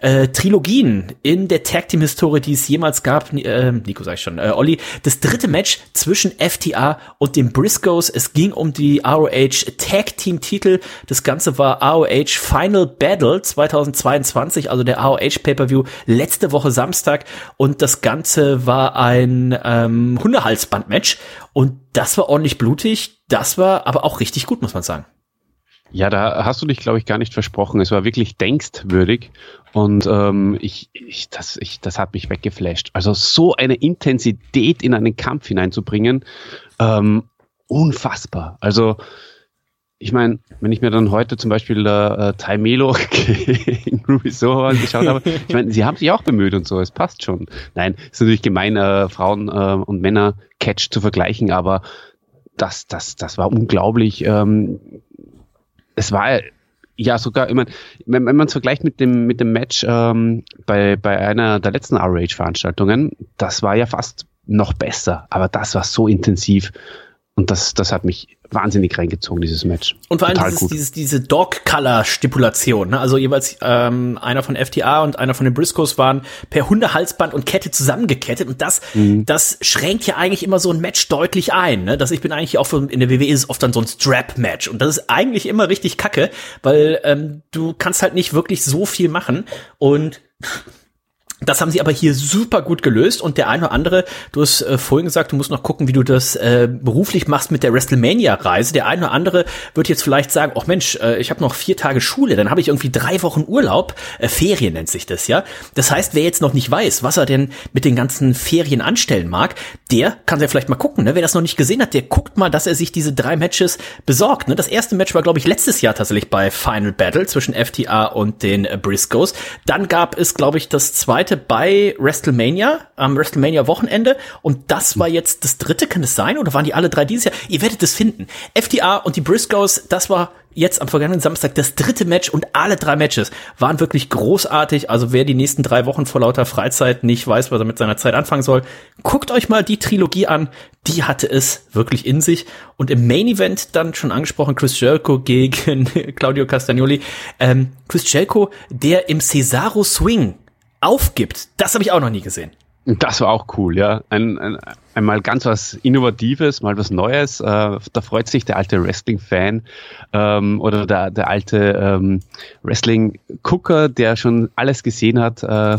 äh, Trilogien in der Tag Team Historie, die es jemals gab. Äh, Nico sag ich schon, äh, Olli, das dritte Match zwischen FTA und den Briscoes. Es ging um die ROH Tag Team Titel. Das Ganze war ROH Final Battle 2022, also der ROH Pay-per-View letzte Woche Samstag und das Ganze war ein ähm, Hundehalsband Match und das war ordentlich blutig, das war aber auch richtig gut, muss man sagen. Ja, da hast du dich, glaube ich, gar nicht versprochen. Es war wirklich denkstwürdig und ähm, ich, ich, das, ich, das hat mich weggeflasht. Also so eine Intensität in einen Kampf hineinzubringen, ähm, unfassbar. Also ich meine, wenn ich mir dann heute zum Beispiel äh, Ty Melo gegen Ruby Soho angeschaut habe, ich meine, sie haben sich auch bemüht und so, es passt schon. Nein, ist natürlich gemein, äh, Frauen äh, und Männer Catch zu vergleichen, aber das, das, das war unglaublich. Ähm, es war ja sogar, ich meine, wenn, wenn man es vergleicht mit dem, mit dem Match ähm, bei, bei einer der letzten RH-Veranstaltungen, das war ja fast noch besser, aber das war so intensiv und das, das hat mich wahnsinnig reingezogen, dieses Match. Und vor allem dieses, dieses, diese Dog-Color-Stipulation. Ne? Also jeweils ähm, einer von FTA und einer von den Briscoes waren per Hundehalsband und Kette zusammengekettet. Und das, mhm. das schränkt ja eigentlich immer so ein Match deutlich ein. Ne? Dass ich bin eigentlich auch in der WWE ist es oft dann so ein Strap-Match. Und das ist eigentlich immer richtig kacke, weil ähm, du kannst halt nicht wirklich so viel machen. Und das haben sie aber hier super gut gelöst und der eine oder andere, du hast äh, vorhin gesagt, du musst noch gucken, wie du das äh, beruflich machst mit der WrestleMania-Reise. Der eine oder andere wird jetzt vielleicht sagen, ach Mensch, äh, ich habe noch vier Tage Schule, dann habe ich irgendwie drei Wochen Urlaub. Äh, Ferien nennt sich das, ja. Das heißt, wer jetzt noch nicht weiß, was er denn mit den ganzen Ferien anstellen mag, der kann ja vielleicht mal gucken. Ne? Wer das noch nicht gesehen hat, der guckt mal, dass er sich diese drei Matches besorgt. Ne? Das erste Match war, glaube ich, letztes Jahr tatsächlich bei Final Battle zwischen FTA und den äh, Briscoes. Dann gab es, glaube ich, das zweite Leute bei WrestleMania, am WrestleMania-Wochenende. Und das war jetzt das dritte, kann es sein? Oder waren die alle drei dieses Jahr? Ihr werdet es finden. FTA und die Briscoes, das war jetzt am vergangenen Samstag das dritte Match und alle drei Matches waren wirklich großartig. Also wer die nächsten drei Wochen vor lauter Freizeit nicht weiß, was er mit seiner Zeit anfangen soll, guckt euch mal die Trilogie an. Die hatte es wirklich in sich. Und im Main Event dann schon angesprochen Chris Jericho gegen Claudio Castagnoli. Ähm, Chris Jericho, der im Cesaro Swing aufgibt, das habe ich auch noch nie gesehen. Das war auch cool, ja. Ein, ein, einmal ganz was Innovatives, mal was Neues. Äh, da freut sich der alte Wrestling-Fan ähm, oder der, der alte ähm, Wrestling-Gucker, der schon alles gesehen hat. Äh,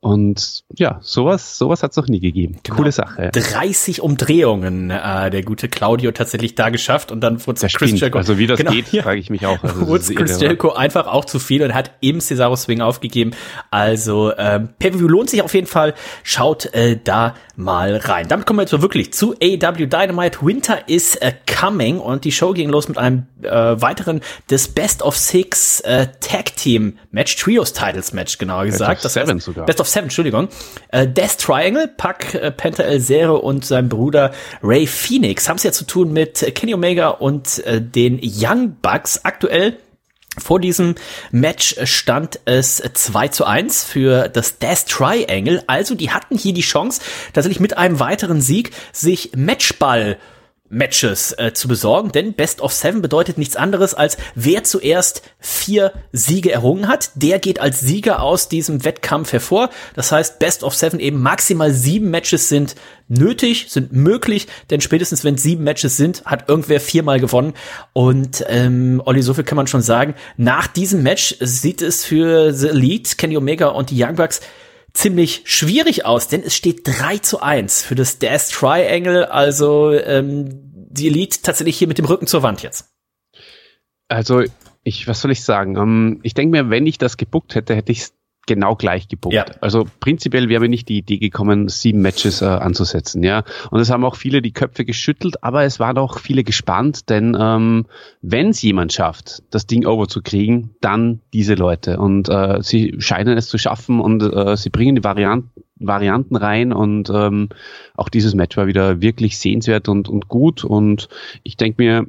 und ja, sowas, sowas hat es noch nie gegeben. Genau. Coole Sache. 30 Umdrehungen äh, der gute Claudio tatsächlich da geschafft und dann wurde Chris Jericho. Also wie das genau, geht, ja. frage ich mich auch. Also wurde Chris Jericho einfach auch zu viel und hat im Cesaro Swing aufgegeben. Also ähm, Pay-Per-View lohnt sich auf jeden Fall. Schaut äh, da mal rein. Damit kommen wir jetzt wirklich zu AW Dynamite. Winter is äh, coming und die Show ging los mit einem äh, weiteren des Best of Six äh, Tag Team Match Trios Titles Match genauer gesagt. Best of Seven sogar. Best of Seven, Entschuldigung. Äh, Death Triangle, Pack, äh, Penta El Zero und sein Bruder Ray Phoenix haben es ja zu tun mit Kenny Omega und äh, den Young Bucks. Aktuell vor diesem Match stand es 2 zu 1 für das Death Triangle. Also die hatten hier die Chance, tatsächlich mit einem weiteren Sieg sich Matchball Matches äh, zu besorgen, denn Best of Seven bedeutet nichts anderes als wer zuerst vier Siege errungen hat, der geht als Sieger aus diesem Wettkampf hervor. Das heißt, Best of Seven eben maximal sieben Matches sind nötig, sind möglich, denn spätestens wenn sieben Matches sind, hat irgendwer viermal gewonnen. Und ähm, Olli, so viel kann man schon sagen. Nach diesem Match sieht es für The Elite, Kenny Omega und die Young Bucks ziemlich schwierig aus, denn es steht 3 zu 1 für das Death Triangle, also ähm, die Elite tatsächlich hier mit dem Rücken zur Wand jetzt. Also, ich, was soll ich sagen? Um, ähm, ich denke mir, wenn ich das gebuckt hätte, hätte ich es genau gleich gebucht. Ja. Also prinzipiell wäre mir nicht die Idee gekommen, sieben Matches äh, anzusetzen, ja. Und es haben auch viele die Köpfe geschüttelt, aber es waren auch viele gespannt, denn ähm, wenn es jemand schafft, das Ding over zu kriegen, dann diese Leute. Und äh, sie scheinen es zu schaffen und äh, sie bringen die Varianten Varianten rein und ähm, auch dieses Match war wieder wirklich sehenswert und, und gut und ich denke mir,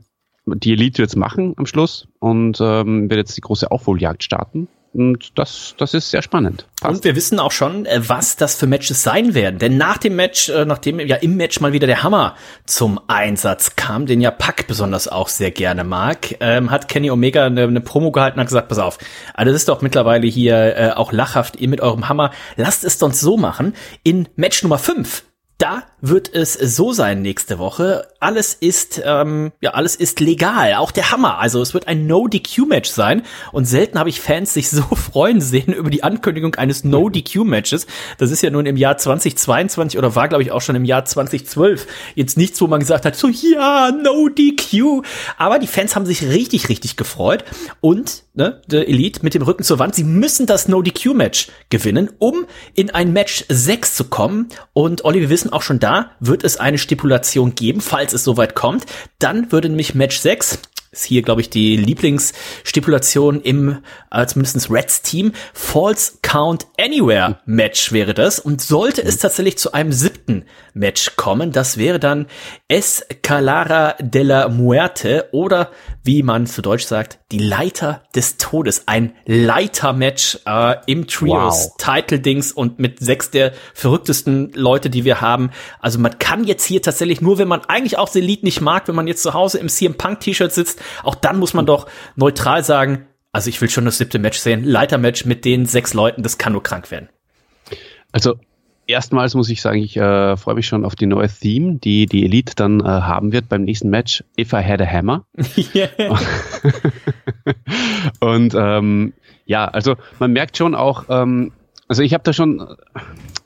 die Elite wird es machen am Schluss und ähm, wird jetzt die große Aufholjagd starten und das, das ist sehr spannend. Passt. Und wir wissen auch schon, äh, was das für Matches sein werden. Denn nach dem Match, äh, nachdem ja im Match mal wieder der Hammer zum Einsatz kam, den ja Pack besonders auch sehr gerne mag, ähm, hat Kenny Omega eine, eine Promo gehalten und hat gesagt, pass auf, das ist doch mittlerweile hier äh, auch lachhaft, ihr mit eurem Hammer, lasst es doch so machen. In Match Nummer 5 da wird es so sein nächste Woche. Alles ist, ähm, ja, alles ist legal. Auch der Hammer. Also es wird ein No-DQ-Match sein. Und selten habe ich Fans sich so freuen sehen über die Ankündigung eines No-DQ-Matches. Das ist ja nun im Jahr 2022 oder war, glaube ich, auch schon im Jahr 2012 jetzt nichts, wo man gesagt hat, so ja, No-DQ. Aber die Fans haben sich richtig, richtig gefreut. Und ne, der Elite mit dem Rücken zur Wand, sie müssen das No-DQ-Match gewinnen, um in ein Match 6 zu kommen. Und Olli, wir wissen auch schon da, wird es eine Stipulation geben, falls es soweit kommt. Dann würde nämlich Match 6 ist hier, glaube ich, die Lieblingsstipulation im äh, zumindest Reds Team. False Count Anywhere Match wäre das. Und sollte es tatsächlich zu einem siebten Match kommen, das wäre dann Escalara de la Muerte oder wie man zu Deutsch sagt, die Leiter des Todes. Ein Leiter-Match äh, im Trios, wow. Title-Dings und mit sechs der verrücktesten Leute, die wir haben. Also man kann jetzt hier tatsächlich nur, wenn man eigentlich auch The Elite nicht mag, wenn man jetzt zu Hause im CM Punk T-Shirt sitzt, auch dann muss man doch neutral sagen, also ich will schon das siebte Match sehen. Leiter-Match mit den sechs Leuten, das kann nur krank werden. Also erstmals muss ich sagen, ich äh, freue mich schon auf die neue Theme, die die Elite dann äh, haben wird beim nächsten Match. If I Had a Hammer. Yeah. Und ähm, ja, also man merkt schon auch, ähm, also ich habe da schon,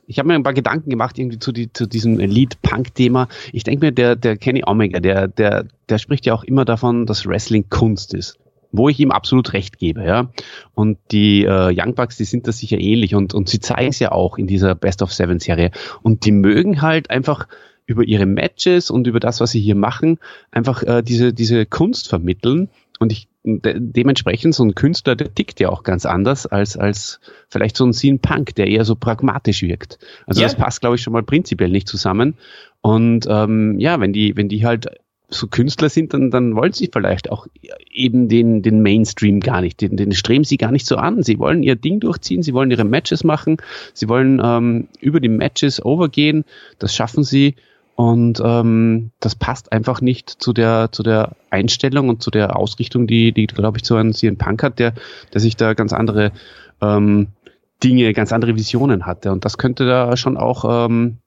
ich habe mir ein paar Gedanken gemacht irgendwie zu, die, zu diesem Elite-Punk-Thema. Ich denke mir, der, der Kenny Omega, der, der, der spricht ja auch immer davon, dass Wrestling Kunst ist wo ich ihm absolut recht gebe, ja. Und die äh, Young Bucks, die sind da sicher ähnlich und, und sie zeigen es ja auch in dieser Best of Seven Serie. Und die mögen halt einfach über ihre Matches und über das, was sie hier machen, einfach äh, diese, diese Kunst vermitteln. Und ich de dementsprechend so ein Künstler, der tickt ja auch ganz anders als, als vielleicht so ein Scene Punk, der eher so pragmatisch wirkt. Also ja. das passt, glaube ich, schon mal prinzipiell nicht zusammen. Und ähm, ja, wenn die, wenn die halt so Künstler sind, dann, dann wollen sie vielleicht auch eben den, den Mainstream gar nicht, den, den streben sie gar nicht so an. Sie wollen ihr Ding durchziehen, sie wollen ihre Matches machen, sie wollen ähm, über die Matches overgehen, das schaffen sie und ähm, das passt einfach nicht zu der, zu der Einstellung und zu der Ausrichtung, die, die glaube ich, so ein CM Punk hat, der, der sich da ganz andere ähm, Dinge, ganz andere Visionen hatte. Und das könnte da schon auch ähm,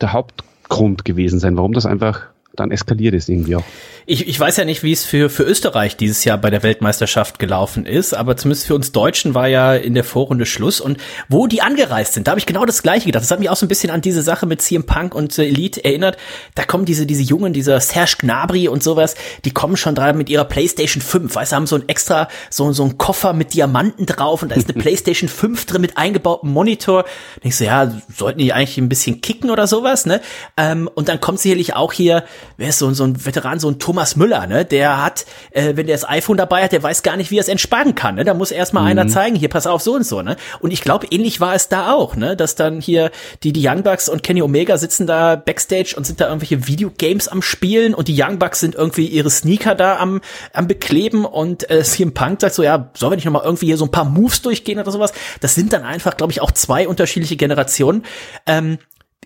der Hauptgrund gewesen sein, warum das einfach dann eskaliert ist irgendwie auch. Ich, ich weiß ja nicht, wie es für, für Österreich dieses Jahr bei der Weltmeisterschaft gelaufen ist, aber zumindest für uns Deutschen war ja in der Vorrunde Schluss. Und wo die angereist sind, da habe ich genau das Gleiche gedacht. Das hat mich auch so ein bisschen an diese Sache mit CM Punk und äh, Elite erinnert. Da kommen diese, diese Jungen, dieser Serge Gnabry und sowas, die kommen schon da mit ihrer PlayStation 5, weißt du, haben so ein extra, so, so ein Koffer mit Diamanten drauf und da ist eine PlayStation 5 drin mit eingebautem Monitor. Da denkst du, ja, sollten die eigentlich ein bisschen kicken oder sowas, ne? Ähm, und dann kommt sicherlich auch hier, wer ist so, so ein Veteran, so ein Thomas Müller, ne? Der hat, äh, wenn der das iPhone dabei hat, der weiß gar nicht, wie er es entspannen kann, ne? Da muss erstmal mhm. einer zeigen, hier, pass auf, so und so, ne? Und ich glaube, ähnlich war es da auch, ne? Dass dann hier die, die Young Bucks und Kenny Omega sitzen da backstage und sind da irgendwelche Videogames am Spielen und die Young Bucks sind irgendwie ihre Sneaker da am, am bekleben und äh, CM Punk sagt so, ja, sollen wir nicht nochmal irgendwie hier so ein paar Moves durchgehen oder sowas? Das sind dann einfach, glaube ich, auch zwei unterschiedliche Generationen. Ähm,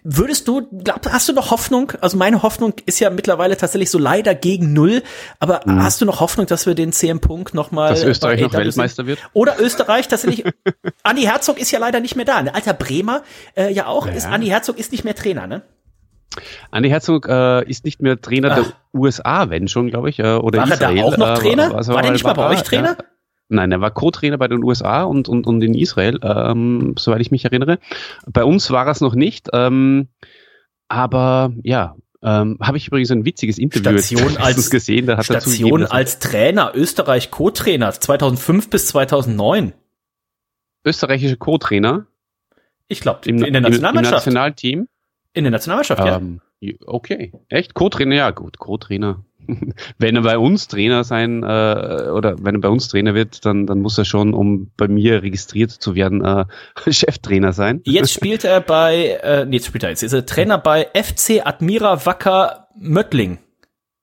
Würdest du, glaub, hast du noch Hoffnung? Also meine Hoffnung ist ja mittlerweile tatsächlich so leider gegen null. Aber mhm. hast du noch Hoffnung, dass wir den CM Punkt nochmal. Dass Österreich noch Weltmeister wird? Oder Österreich tatsächlich. Andi Herzog ist ja leider nicht mehr da. Ein alter Bremer äh, ja auch. Ja. Ist, Andi Herzog ist nicht mehr Trainer, ne? Andi Herzog äh, ist nicht mehr Trainer Ach. der USA, wenn schon, glaube ich. Äh, oder war Israel. er da auch noch Trainer? Äh, war, war der nicht mal bei euch Trainer? Ja. Nein, er war Co-Trainer bei den USA und, und, und in Israel, ähm, soweit ich mich erinnere. Bei uns war es noch nicht. Ähm, aber ja, ähm, habe ich übrigens ein witziges Interview Station als, gesehen. Da hat Station als Trainer, Österreich Co-Trainer 2005 bis 2009. Österreichische Co-Trainer? Ich glaube, in der Nationalmannschaft. Im Nationalteam? In der Nationalmannschaft, ähm, ja. Okay, echt? Co-Trainer, ja gut, Co-Trainer. wenn er bei uns Trainer sein äh, oder wenn er bei uns Trainer wird, dann, dann muss er schon, um bei mir registriert zu werden, äh, Cheftrainer sein. Jetzt spielt er bei, äh, nee, jetzt spielt er jetzt, ist er Trainer bei FC Admira Wacker Möttling.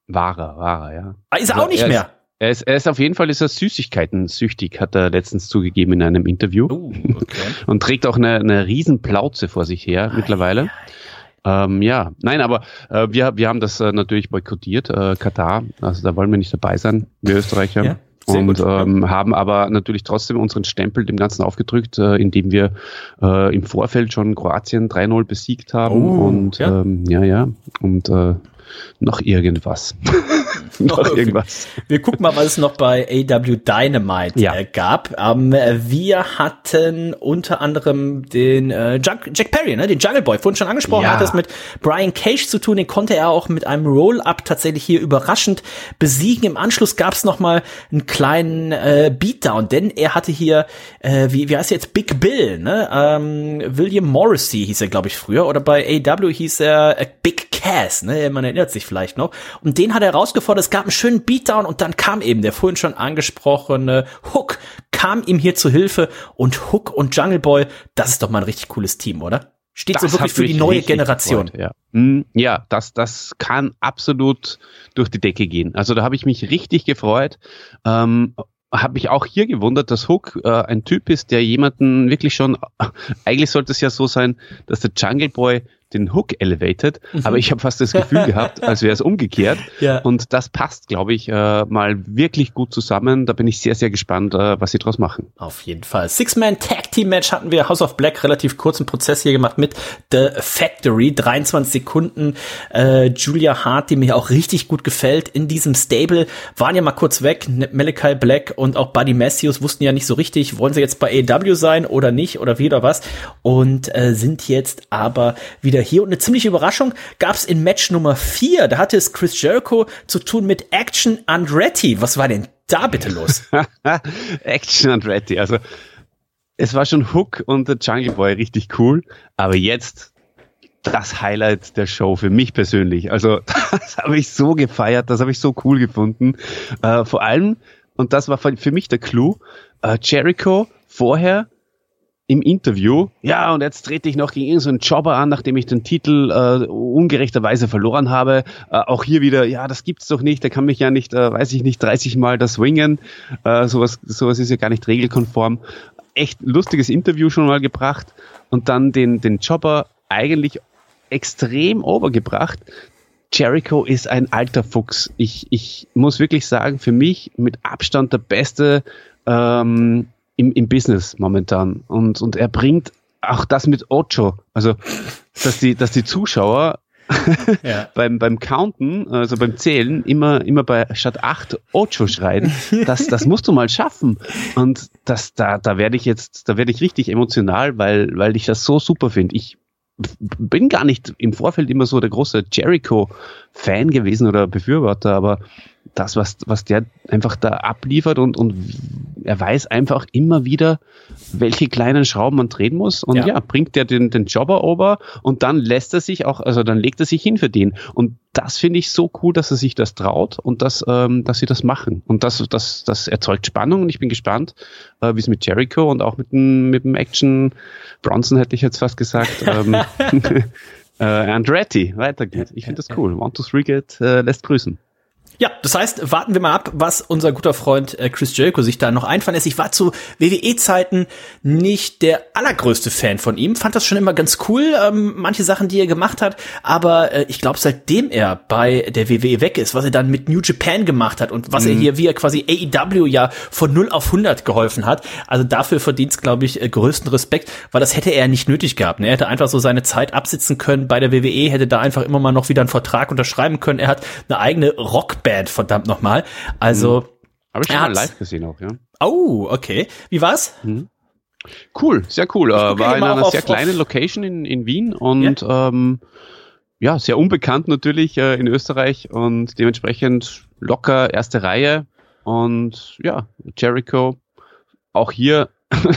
War er, war er, ja. Ah, ist er also, auch nicht er mehr. Ist, er ist, er ist auf jeden Fall ist er Süßigkeiten süchtig, hat er letztens zugegeben in einem Interview. Oh, okay. Und trägt auch eine, eine riesen Plauze vor sich her ah, mittlerweile. Ja, ähm, ja, nein, aber äh, wir, wir haben das äh, natürlich boykottiert, äh, Katar. Also da wollen wir nicht dabei sein, wir Österreicher. Ja, und ähm, haben aber natürlich trotzdem unseren Stempel dem Ganzen aufgedrückt, äh, indem wir äh, im Vorfeld schon Kroatien 3-0 besiegt haben. Oh, und ja, ähm, ja, ja. Und äh, noch irgendwas. noch irgendwas. Wir gucken mal, was es noch bei AW Dynamite ja. äh, gab. Ähm, wir hatten unter anderem den äh, Jack, Jack Perry, ne, den Jungle Boy, vorhin schon angesprochen, ja. hat das mit Brian Cage zu tun. Den konnte er auch mit einem Roll-Up tatsächlich hier überraschend besiegen. Im Anschluss gab es noch mal einen kleinen äh, Beatdown, denn er hatte hier, äh, wie, wie heißt er jetzt, Big Bill, ne? Ähm, William Morrissey hieß er, glaube ich, früher. Oder bei AW hieß er äh, Big Cass, ne? Man erinnert sich vielleicht noch. Und den hat er herausgefordert, es gab einen schönen Beatdown und dann kam eben der vorhin schon angesprochene Hook, kam ihm hier zu Hilfe und Hook und Jungle Boy, das ist doch mal ein richtig cooles Team, oder? Steht das so wirklich für die neue Generation. Gefreut, ja. Hm, ja, das, das kann absolut durch die Decke gehen. Also da habe ich mich richtig gefreut. Ähm, habe mich auch hier gewundert, dass Hook äh, ein Typ ist, der jemanden wirklich schon, eigentlich sollte es ja so sein, dass der Jungle Boy den Hook elevated, mhm. aber ich habe fast das Gefühl gehabt, als wäre es umgekehrt. Ja. Und das passt, glaube ich, äh, mal wirklich gut zusammen. Da bin ich sehr, sehr gespannt, äh, was sie draus machen. Auf jeden Fall. Six-Man Tag Team Match hatten wir House of Black relativ kurzen Prozess hier gemacht mit The Factory. 23 Sekunden. Äh, Julia Hart, die mir auch richtig gut gefällt in diesem Stable, waren ja mal kurz weg. Malachi Black und auch Buddy Matthews wussten ja nicht so richtig, wollen sie jetzt bei AW sein oder nicht oder wie oder was. Und äh, sind jetzt aber wieder hier. Und eine ziemliche Überraschung gab es in Match Nummer 4. Da hatte es Chris Jericho zu tun mit Action Andretti. Was war denn da bitte los? Action Andretti. Also es war schon Hook und der Jungle Boy richtig cool. Aber jetzt das Highlight der Show für mich persönlich. Also das habe ich so gefeiert, das habe ich so cool gefunden. Äh, vor allem, und das war für mich der Clou, äh, Jericho vorher im Interview, ja, und jetzt trete ich noch gegen irgendeinen so Jobber an, nachdem ich den Titel äh, ungerechterweise verloren habe. Äh, auch hier wieder, ja, das gibt's doch nicht, der kann mich ja nicht, äh, weiß ich nicht, 30 Mal das swingen. Äh, sowas, sowas ist ja gar nicht regelkonform. Echt lustiges Interview schon mal gebracht und dann den, den Jobber eigentlich extrem overgebracht. Jericho ist ein alter Fuchs. Ich, ich muss wirklich sagen, für mich mit Abstand der beste ähm, im, im Business momentan. Und, und er bringt auch das mit Ocho. Also, dass die, dass die Zuschauer ja. beim, beim Counten, also beim Zählen, immer, immer bei statt acht Ocho schreien. Das, das musst du mal schaffen. Und das, da, da werde ich jetzt, da werde ich richtig emotional, weil, weil ich das so super finde. Ich bin gar nicht im Vorfeld immer so der große Jericho-Fan gewesen oder Befürworter, aber das, was, was der einfach da abliefert und, und er weiß einfach immer wieder, welche kleinen Schrauben man drehen muss und ja, ja bringt der den, den Jobber over und dann lässt er sich auch, also dann legt er sich hin für den und das finde ich so cool, dass er sich das traut und dass, ähm, dass sie das machen und das, das, das erzeugt Spannung und ich bin gespannt, äh, wie es mit Jericho und auch mit dem, mit dem Action Bronson hätte ich jetzt fast gesagt, ähm, äh, Andretti weitergeht. Ich finde das cool. One, two, three, get, äh, lässt grüßen. Ja, das heißt, warten wir mal ab, was unser guter Freund äh, Chris Jericho sich da noch einfallen lässt. Ich war zu WWE-Zeiten nicht der allergrößte Fan von ihm, fand das schon immer ganz cool, ähm, manche Sachen, die er gemacht hat, aber äh, ich glaube, seitdem er bei der WWE weg ist, was er dann mit New Japan gemacht hat und was mhm. er hier, wie er quasi AEW ja von 0 auf 100 geholfen hat, also dafür verdient glaube ich, äh, größten Respekt, weil das hätte er nicht nötig gehabt. Ne? Er hätte einfach so seine Zeit absitzen können bei der WWE, hätte da einfach immer mal noch wieder einen Vertrag unterschreiben können. Er hat eine eigene Rock Band, verdammt nochmal. Also. Mhm. Habe ich schon mal live gesehen auch, ja. Oh, okay. Wie war's? Mhm. Cool, sehr cool. Äh, war in einer sehr auf, kleinen Location in, in Wien und ja? Ähm, ja, sehr unbekannt natürlich äh, in Österreich und dementsprechend locker erste Reihe. Und ja, Jericho auch hier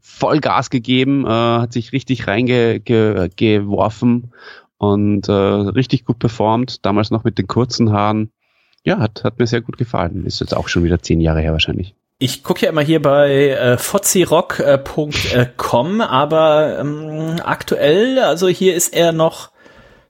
voll Gas gegeben, äh, hat sich richtig reingeworfen und äh, richtig gut performt. Damals noch mit den kurzen Haaren ja, hat, hat mir sehr gut gefallen. Ist jetzt auch schon wieder zehn Jahre her wahrscheinlich. Ich gucke ja immer hier bei äh, fozzirock.com, aber ähm, aktuell, also hier ist er noch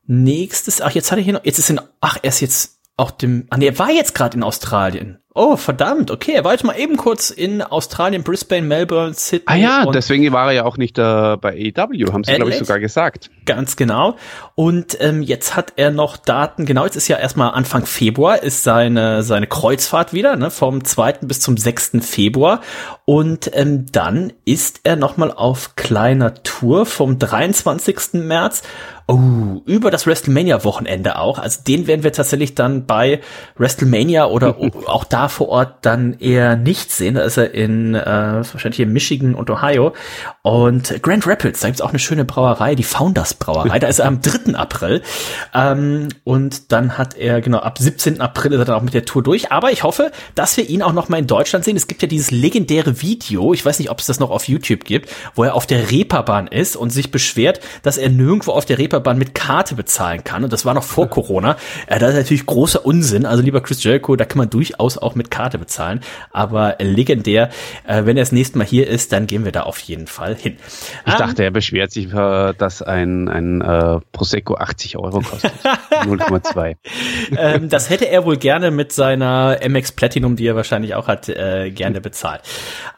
nächstes, ach jetzt hatte ich hier noch, jetzt ist in, ach er ist jetzt auch dem, ah nee, er war jetzt gerade in Australien. Oh, verdammt, okay, er war jetzt mal eben kurz in Australien, Brisbane, Melbourne, Sydney. Ah ja, deswegen war er ja auch nicht äh, bei AEW, haben sie, glaube ich, sogar gesagt. Ganz genau. Und ähm, jetzt hat er noch Daten, genau, jetzt ist ja erstmal Anfang Februar, ist seine, seine Kreuzfahrt wieder, ne, vom 2. bis zum 6. Februar. Und ähm, dann ist er nochmal auf kleiner Tour vom 23. März Oh, über das WrestleMania-Wochenende auch. Also den werden wir tatsächlich dann bei WrestleMania oder auch da vor Ort dann eher nicht sehen. Da ist er in äh, wahrscheinlich in Michigan und Ohio. Und Grand Rapids, da gibt's auch eine schöne Brauerei, die Founders Brauerei. Da ist er am 3. April. Ähm, und dann hat er, genau, ab 17. April ist er dann auch mit der Tour durch. Aber ich hoffe, dass wir ihn auch noch mal in Deutschland sehen. Es gibt ja dieses legendäre Video, ich weiß nicht, ob es das noch auf YouTube gibt, wo er auf der Reeperbahn ist und sich beschwert, dass er nirgendwo auf der Reeperbahn Reeperbahn mit Karte bezahlen kann. Und das war noch vor Corona. Äh, das ist natürlich großer Unsinn. Also lieber Chris Jericho, da kann man durchaus auch mit Karte bezahlen. Aber legendär, äh, wenn er das nächste Mal hier ist, dann gehen wir da auf jeden Fall hin. Ich um, dachte, er beschwert sich, äh, dass ein, ein äh, Prosecco 80 Euro kostet. 0,2. ähm, das hätte er wohl gerne mit seiner MX Platinum, die er wahrscheinlich auch hat, äh, gerne bezahlt.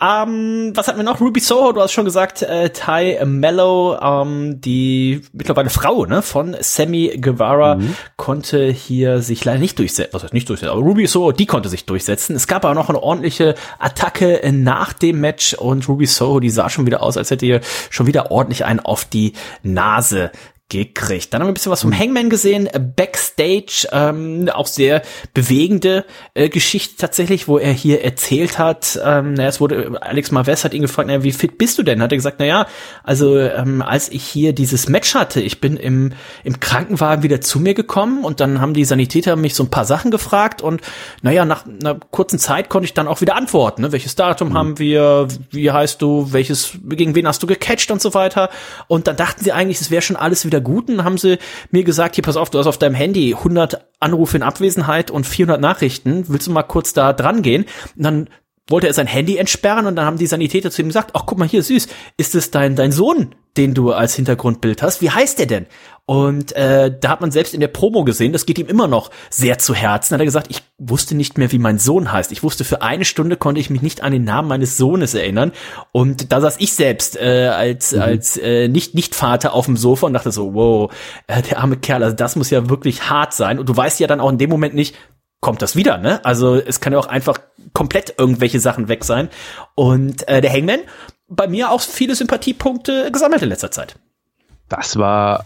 Ähm, was hatten wir noch? Ruby Soho, du hast schon gesagt, äh, Ty Mello, ähm, die mittlerweile Frau Frau ne, von Sammy Guevara mhm. konnte hier sich leider nicht durchsetzen. Was heißt nicht durchsetzen? Aber Ruby Soho, die konnte sich durchsetzen. Es gab aber noch eine ordentliche Attacke nach dem Match und Ruby Soho, die sah schon wieder aus, als hätte ihr schon wieder ordentlich einen auf die Nase gekriegt. Dann haben wir ein bisschen was vom hm. Hangman gesehen, äh, Backstage, ähm, auch sehr bewegende äh, Geschichte tatsächlich, wo er hier erzählt hat, ähm, na, es wurde, Alex Marves hat ihn gefragt, na, wie fit bist du denn? Hat er gesagt, na ja, also ähm, als ich hier dieses Match hatte, ich bin im, im Krankenwagen wieder zu mir gekommen und dann haben die Sanitäter mich so ein paar Sachen gefragt und naja, nach einer kurzen Zeit konnte ich dann auch wieder antworten, ne? welches Datum mhm. haben wir, wie heißt du, welches, gegen wen hast du gecatcht und so weiter und dann dachten sie eigentlich, es wäre schon alles wieder Guten haben sie mir gesagt, hier pass auf, du hast auf deinem Handy 100 Anrufe in Abwesenheit und 400 Nachrichten, willst du mal kurz da dran gehen? Und dann wollte er sein Handy entsperren und dann haben die Sanitäter zu ihm gesagt, ach guck mal hier süß, ist es dein dein Sohn, den du als Hintergrundbild hast? Wie heißt der denn? Und äh, da hat man selbst in der Promo gesehen, das geht ihm immer noch sehr zu Herzen. Hat er gesagt, ich wusste nicht mehr, wie mein Sohn heißt. Ich wusste für eine Stunde konnte ich mich nicht an den Namen meines Sohnes erinnern. Und da saß ich selbst äh, als mhm. als äh, nicht nicht Vater auf dem Sofa und dachte so, wow, äh, der arme Kerl, also das muss ja wirklich hart sein. Und du weißt ja dann auch in dem Moment nicht, kommt das wieder, ne? Also es kann ja auch einfach komplett irgendwelche Sachen weg sein. Und äh, der Hangman, bei mir auch viele Sympathiepunkte gesammelt in letzter Zeit. Das war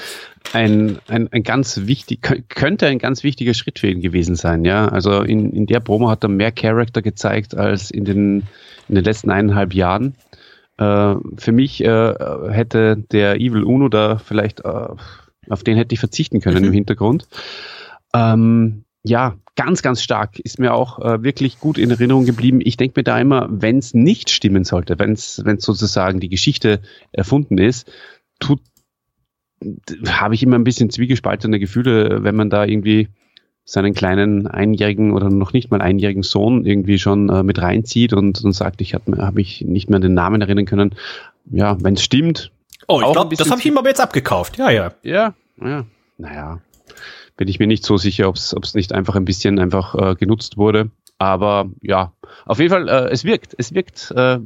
ein, ein, ein ganz wichtig, könnte ein ganz wichtiger Schritt für ihn gewesen sein, ja. Also in, in der Promo hat er mehr Charakter gezeigt als in den, in den letzten eineinhalb Jahren. Äh, für mich äh, hätte der Evil Uno da vielleicht, äh, auf den hätte ich verzichten können mhm. im Hintergrund. Ähm, ja, ganz, ganz stark. Ist mir auch äh, wirklich gut in Erinnerung geblieben. Ich denke mir da immer, wenn es nicht stimmen sollte, wenn es sozusagen die Geschichte erfunden ist, tut habe ich immer ein bisschen zwiegespaltene Gefühle, wenn man da irgendwie seinen kleinen einjährigen oder noch nicht mal einjährigen Sohn irgendwie schon äh, mit reinzieht und, und sagt, ich habe hab mich nicht mehr an den Namen erinnern können. Ja, wenn es stimmt. Oh, ich glaube, das habe ich ihm aber jetzt abgekauft. Ja, ja. Ja, ja. Naja, bin ich mir nicht so sicher, ob es nicht einfach ein bisschen einfach äh, genutzt wurde. Aber ja, auf jeden Fall, äh, es wirkt. Es wirkt äh,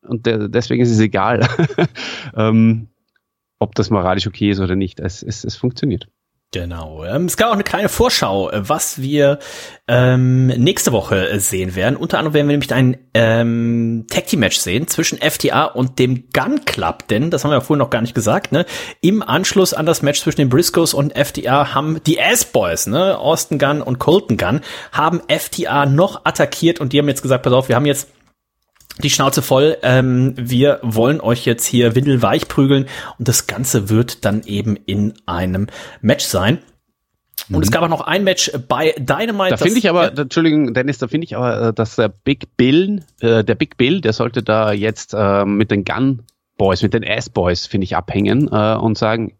und de deswegen ist es egal, ähm, ob das moralisch okay ist oder nicht. Es, es, es funktioniert. Genau. Ähm, es gab auch eine kleine Vorschau, äh, was wir ähm, nächste Woche äh, sehen werden. Unter anderem werden wir nämlich ein ähm, Tag Team Match sehen zwischen FTA und dem Gun Club, denn das haben wir ja vorhin noch gar nicht gesagt. Ne? Im Anschluss an das Match zwischen den Briscoes und FTA haben die Ass Boys, ne, Austin Gun und Colton Gun, haben FTA noch attackiert und die haben jetzt gesagt, pass auf, wir haben jetzt die Schnauze voll. Ähm, wir wollen euch jetzt hier windelweich prügeln und das Ganze wird dann eben in einem Match sein. Und mhm. es gab auch noch ein Match bei Dynamite. Da finde ich aber, ja. Entschuldigung, Dennis, da finde ich aber, äh, dass der Big Bill, äh, der Big Bill, der sollte da jetzt äh, mit den Gun Boys, mit den Ass Boys, finde ich, abhängen äh, und sagen,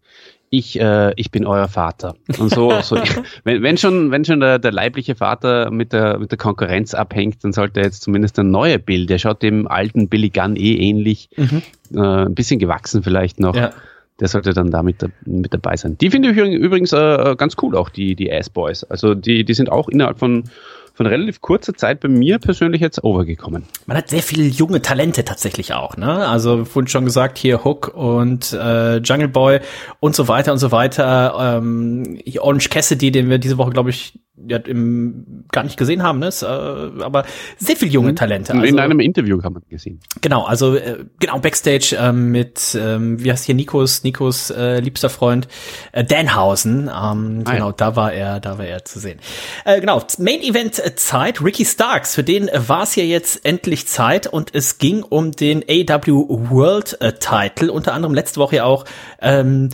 ich, äh, ich bin euer Vater. Und so, so wenn, wenn schon, wenn schon der, der leibliche Vater mit der, mit der Konkurrenz abhängt, dann sollte jetzt zumindest ein neuer Bill, der schaut dem alten Billy Gunn eh ähnlich, mhm. äh, ein bisschen gewachsen vielleicht noch. Ja. Der sollte dann damit mit dabei sein. Die finde ich übrigens äh, ganz cool, auch die, die Ass Boys. Also die, die sind auch innerhalb von von relativ kurzer Zeit bei mir persönlich jetzt overgekommen. Man hat sehr viele junge Talente tatsächlich auch, ne? Also vorhin schon gesagt, hier Hook und äh, Jungle Boy und so weiter und so weiter. Ähm, Orange Cassidy, den wir diese Woche, glaube ich, ja, im, gar nicht gesehen haben, ne? Äh, aber sehr viele junge mhm. Talente. Also, in einem Interview haben wir gesehen. Genau, also äh, genau Backstage ähm, mit, ähm, wie heißt hier Nikos, Nikos äh, liebster Freund äh, Danhausen. Ähm, ah, genau, ja. da war er, da war er zu sehen. Äh, genau, Main Event äh, Zeit, Ricky Starks, für den war es ja jetzt endlich Zeit und es ging um den AW World äh, Title, unter anderem letzte Woche ja auch ähm,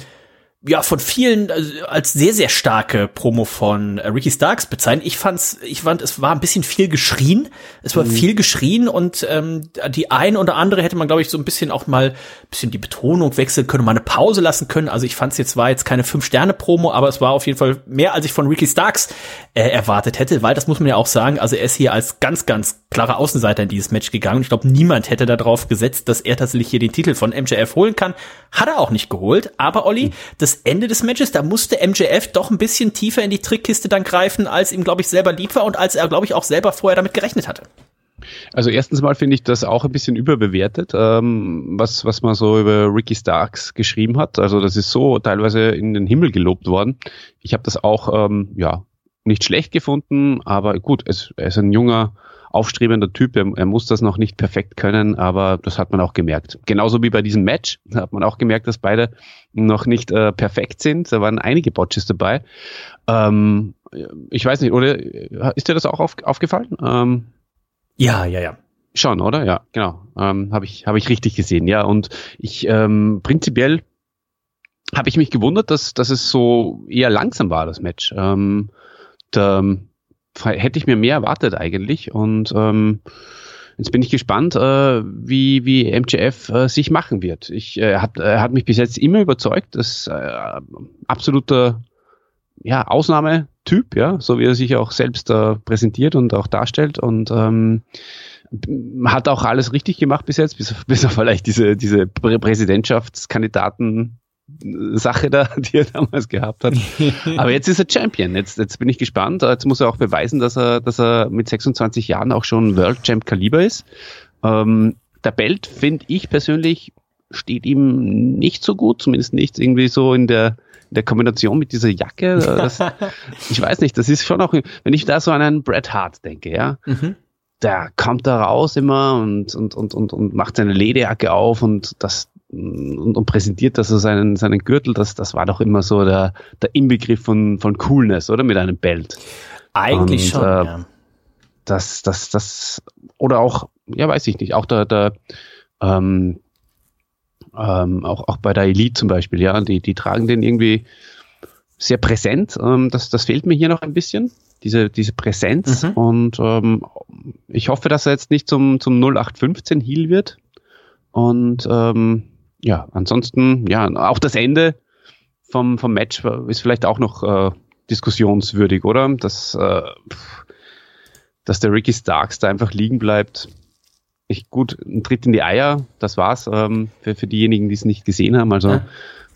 ja von vielen äh, als sehr sehr starke Promo von äh, Ricky Starks bezeichnet. Ich fand's, ich fand es war ein bisschen viel geschrien. Es war mhm. viel geschrien und ähm, die ein oder andere hätte man glaube ich so ein bisschen auch mal ein bisschen die Betonung wechseln können, mal eine Pause lassen können. Also ich fand's jetzt war jetzt keine fünf Sterne Promo, aber es war auf jeden Fall mehr als ich von Ricky Starks äh, erwartet hätte, weil das muss man ja auch sagen. Also er ist hier als ganz ganz klarer Außenseiter in dieses Match gegangen. Ich glaube niemand hätte darauf gesetzt, dass er tatsächlich hier den Titel von MJF holen kann. Hat er auch nicht geholt. Aber Olli, mhm. das Ende des Matches, da musste MJF doch ein bisschen tiefer in die Trickkiste dann greifen, als ihm, glaube ich, selber lieb war und als er, glaube ich, auch selber vorher damit gerechnet hatte. Also erstens mal finde ich das auch ein bisschen überbewertet, ähm, was, was man so über Ricky Starks geschrieben hat. Also das ist so teilweise in den Himmel gelobt worden. Ich habe das auch ähm, ja nicht schlecht gefunden, aber gut, es, er ist ein junger aufstrebender Typ. Er, er, muss das noch nicht perfekt können, aber das hat man auch gemerkt. Genauso wie bei diesem Match da hat man auch gemerkt, dass beide noch nicht äh, perfekt sind. Da waren einige Botches dabei. Ähm, ich weiß nicht, oder ist dir das auch auf, aufgefallen? Ähm, ja, ja, ja. Schon, oder? Ja, genau. Ähm, habe ich, hab ich richtig gesehen. Ja, und ich ähm, prinzipiell habe ich mich gewundert, dass, dass es so eher langsam war, das Match. Ähm, da, hätte ich mir mehr erwartet eigentlich. Und ähm, Jetzt bin ich gespannt, äh, wie, wie MJF äh, sich machen wird. Ich, äh, hat, er hat mich bis jetzt immer überzeugt, dass äh, absoluter ja, Ausnahmetyp, ja, so wie er sich auch selbst äh, präsentiert und auch darstellt und ähm, hat auch alles richtig gemacht bis jetzt, bis, bis auf vielleicht diese, diese Präsidentschaftskandidaten Sache da, die er damals gehabt hat. Aber jetzt ist er Champion. Jetzt, jetzt bin ich gespannt. Jetzt muss er auch beweisen, dass er, dass er mit 26 Jahren auch schon World Champ Kaliber ist. Ähm, der Belt, finde ich persönlich, steht ihm nicht so gut, zumindest nicht irgendwie so in der, in der Kombination mit dieser Jacke. Das, ich weiß nicht, das ist schon auch, wenn ich da so an einen Bret Hart denke, ja. Mhm. Der kommt da raus immer und, und, und, und, und macht seine Lederjacke auf und das, und, und präsentiert das so seinen, seinen Gürtel, das, das war doch immer so der, der Inbegriff von, von Coolness, oder? Mit einem Belt. Eigentlich und, schon, äh, ja. Das, das, das, oder auch, ja, weiß ich nicht, auch der, der, ähm, ähm, auch, auch bei der Elite zum Beispiel, ja, die, die tragen den irgendwie sehr präsent. Ähm, das, das fehlt mir hier noch ein bisschen, diese, diese Präsenz. Mhm. Und ähm, ich hoffe, dass er jetzt nicht zum, zum 0815 Heal wird. Und ähm, ja, ansonsten, ja, auch das Ende vom, vom Match ist vielleicht auch noch äh, diskussionswürdig, oder? Dass, äh, dass der Ricky Starks da einfach liegen bleibt. Ich, gut, ein Tritt in die Eier, das war's ähm, für, für diejenigen, die es nicht gesehen haben. Also ja.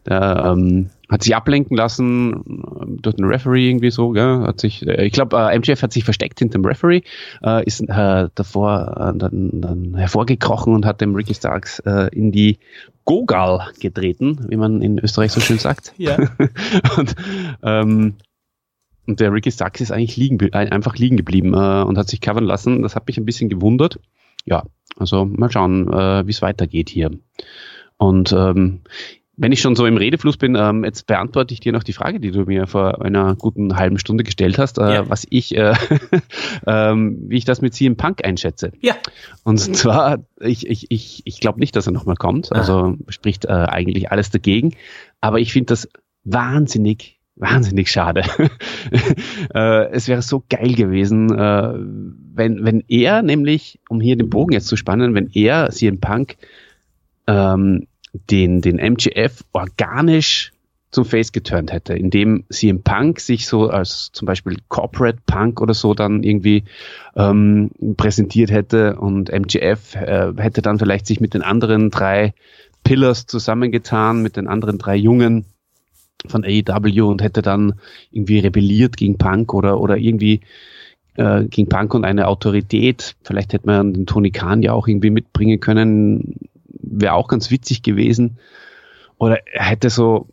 Der ähm, hat sich ablenken lassen äh, durch den Referee irgendwie so, gell? hat sich, äh, ich glaube, äh, MJF hat sich versteckt hinter dem Referee, äh, ist äh, davor äh, dann, dann hervorgekrochen und hat dem Ricky Starks äh, in die Gogal getreten, wie man in Österreich so schön sagt. Ja. und, ähm, und der Ricky Starks ist eigentlich liegen, einfach liegen geblieben äh, und hat sich covern lassen. Das hat mich ein bisschen gewundert. Ja, also mal schauen, äh, wie es weitergeht hier. Und ähm, wenn ich schon so im Redefluss bin, ähm, jetzt beantworte ich dir noch die Frage, die du mir vor einer guten halben Stunde gestellt hast, äh, ja. was ich, äh, ähm, wie ich das mit CM Punk einschätze. Ja. Und zwar, ich, ich, ich, ich glaube nicht, dass er nochmal kommt. Also ah. spricht äh, eigentlich alles dagegen. Aber ich finde das wahnsinnig, wahnsinnig schade. äh, es wäre so geil gewesen, äh, wenn, wenn er nämlich, um hier den Bogen jetzt zu spannen, wenn er CM Punk ähm, den, den MGF organisch zum Face geturnt hätte, indem sie im Punk sich so als zum Beispiel Corporate Punk oder so dann irgendwie ähm, präsentiert hätte und MGF äh, hätte dann vielleicht sich mit den anderen drei Pillars zusammengetan, mit den anderen drei Jungen von AEW und hätte dann irgendwie rebelliert gegen Punk oder, oder irgendwie äh, gegen Punk und eine Autorität. Vielleicht hätte man den Tony Khan ja auch irgendwie mitbringen können, wäre auch ganz witzig gewesen. Oder er hätte so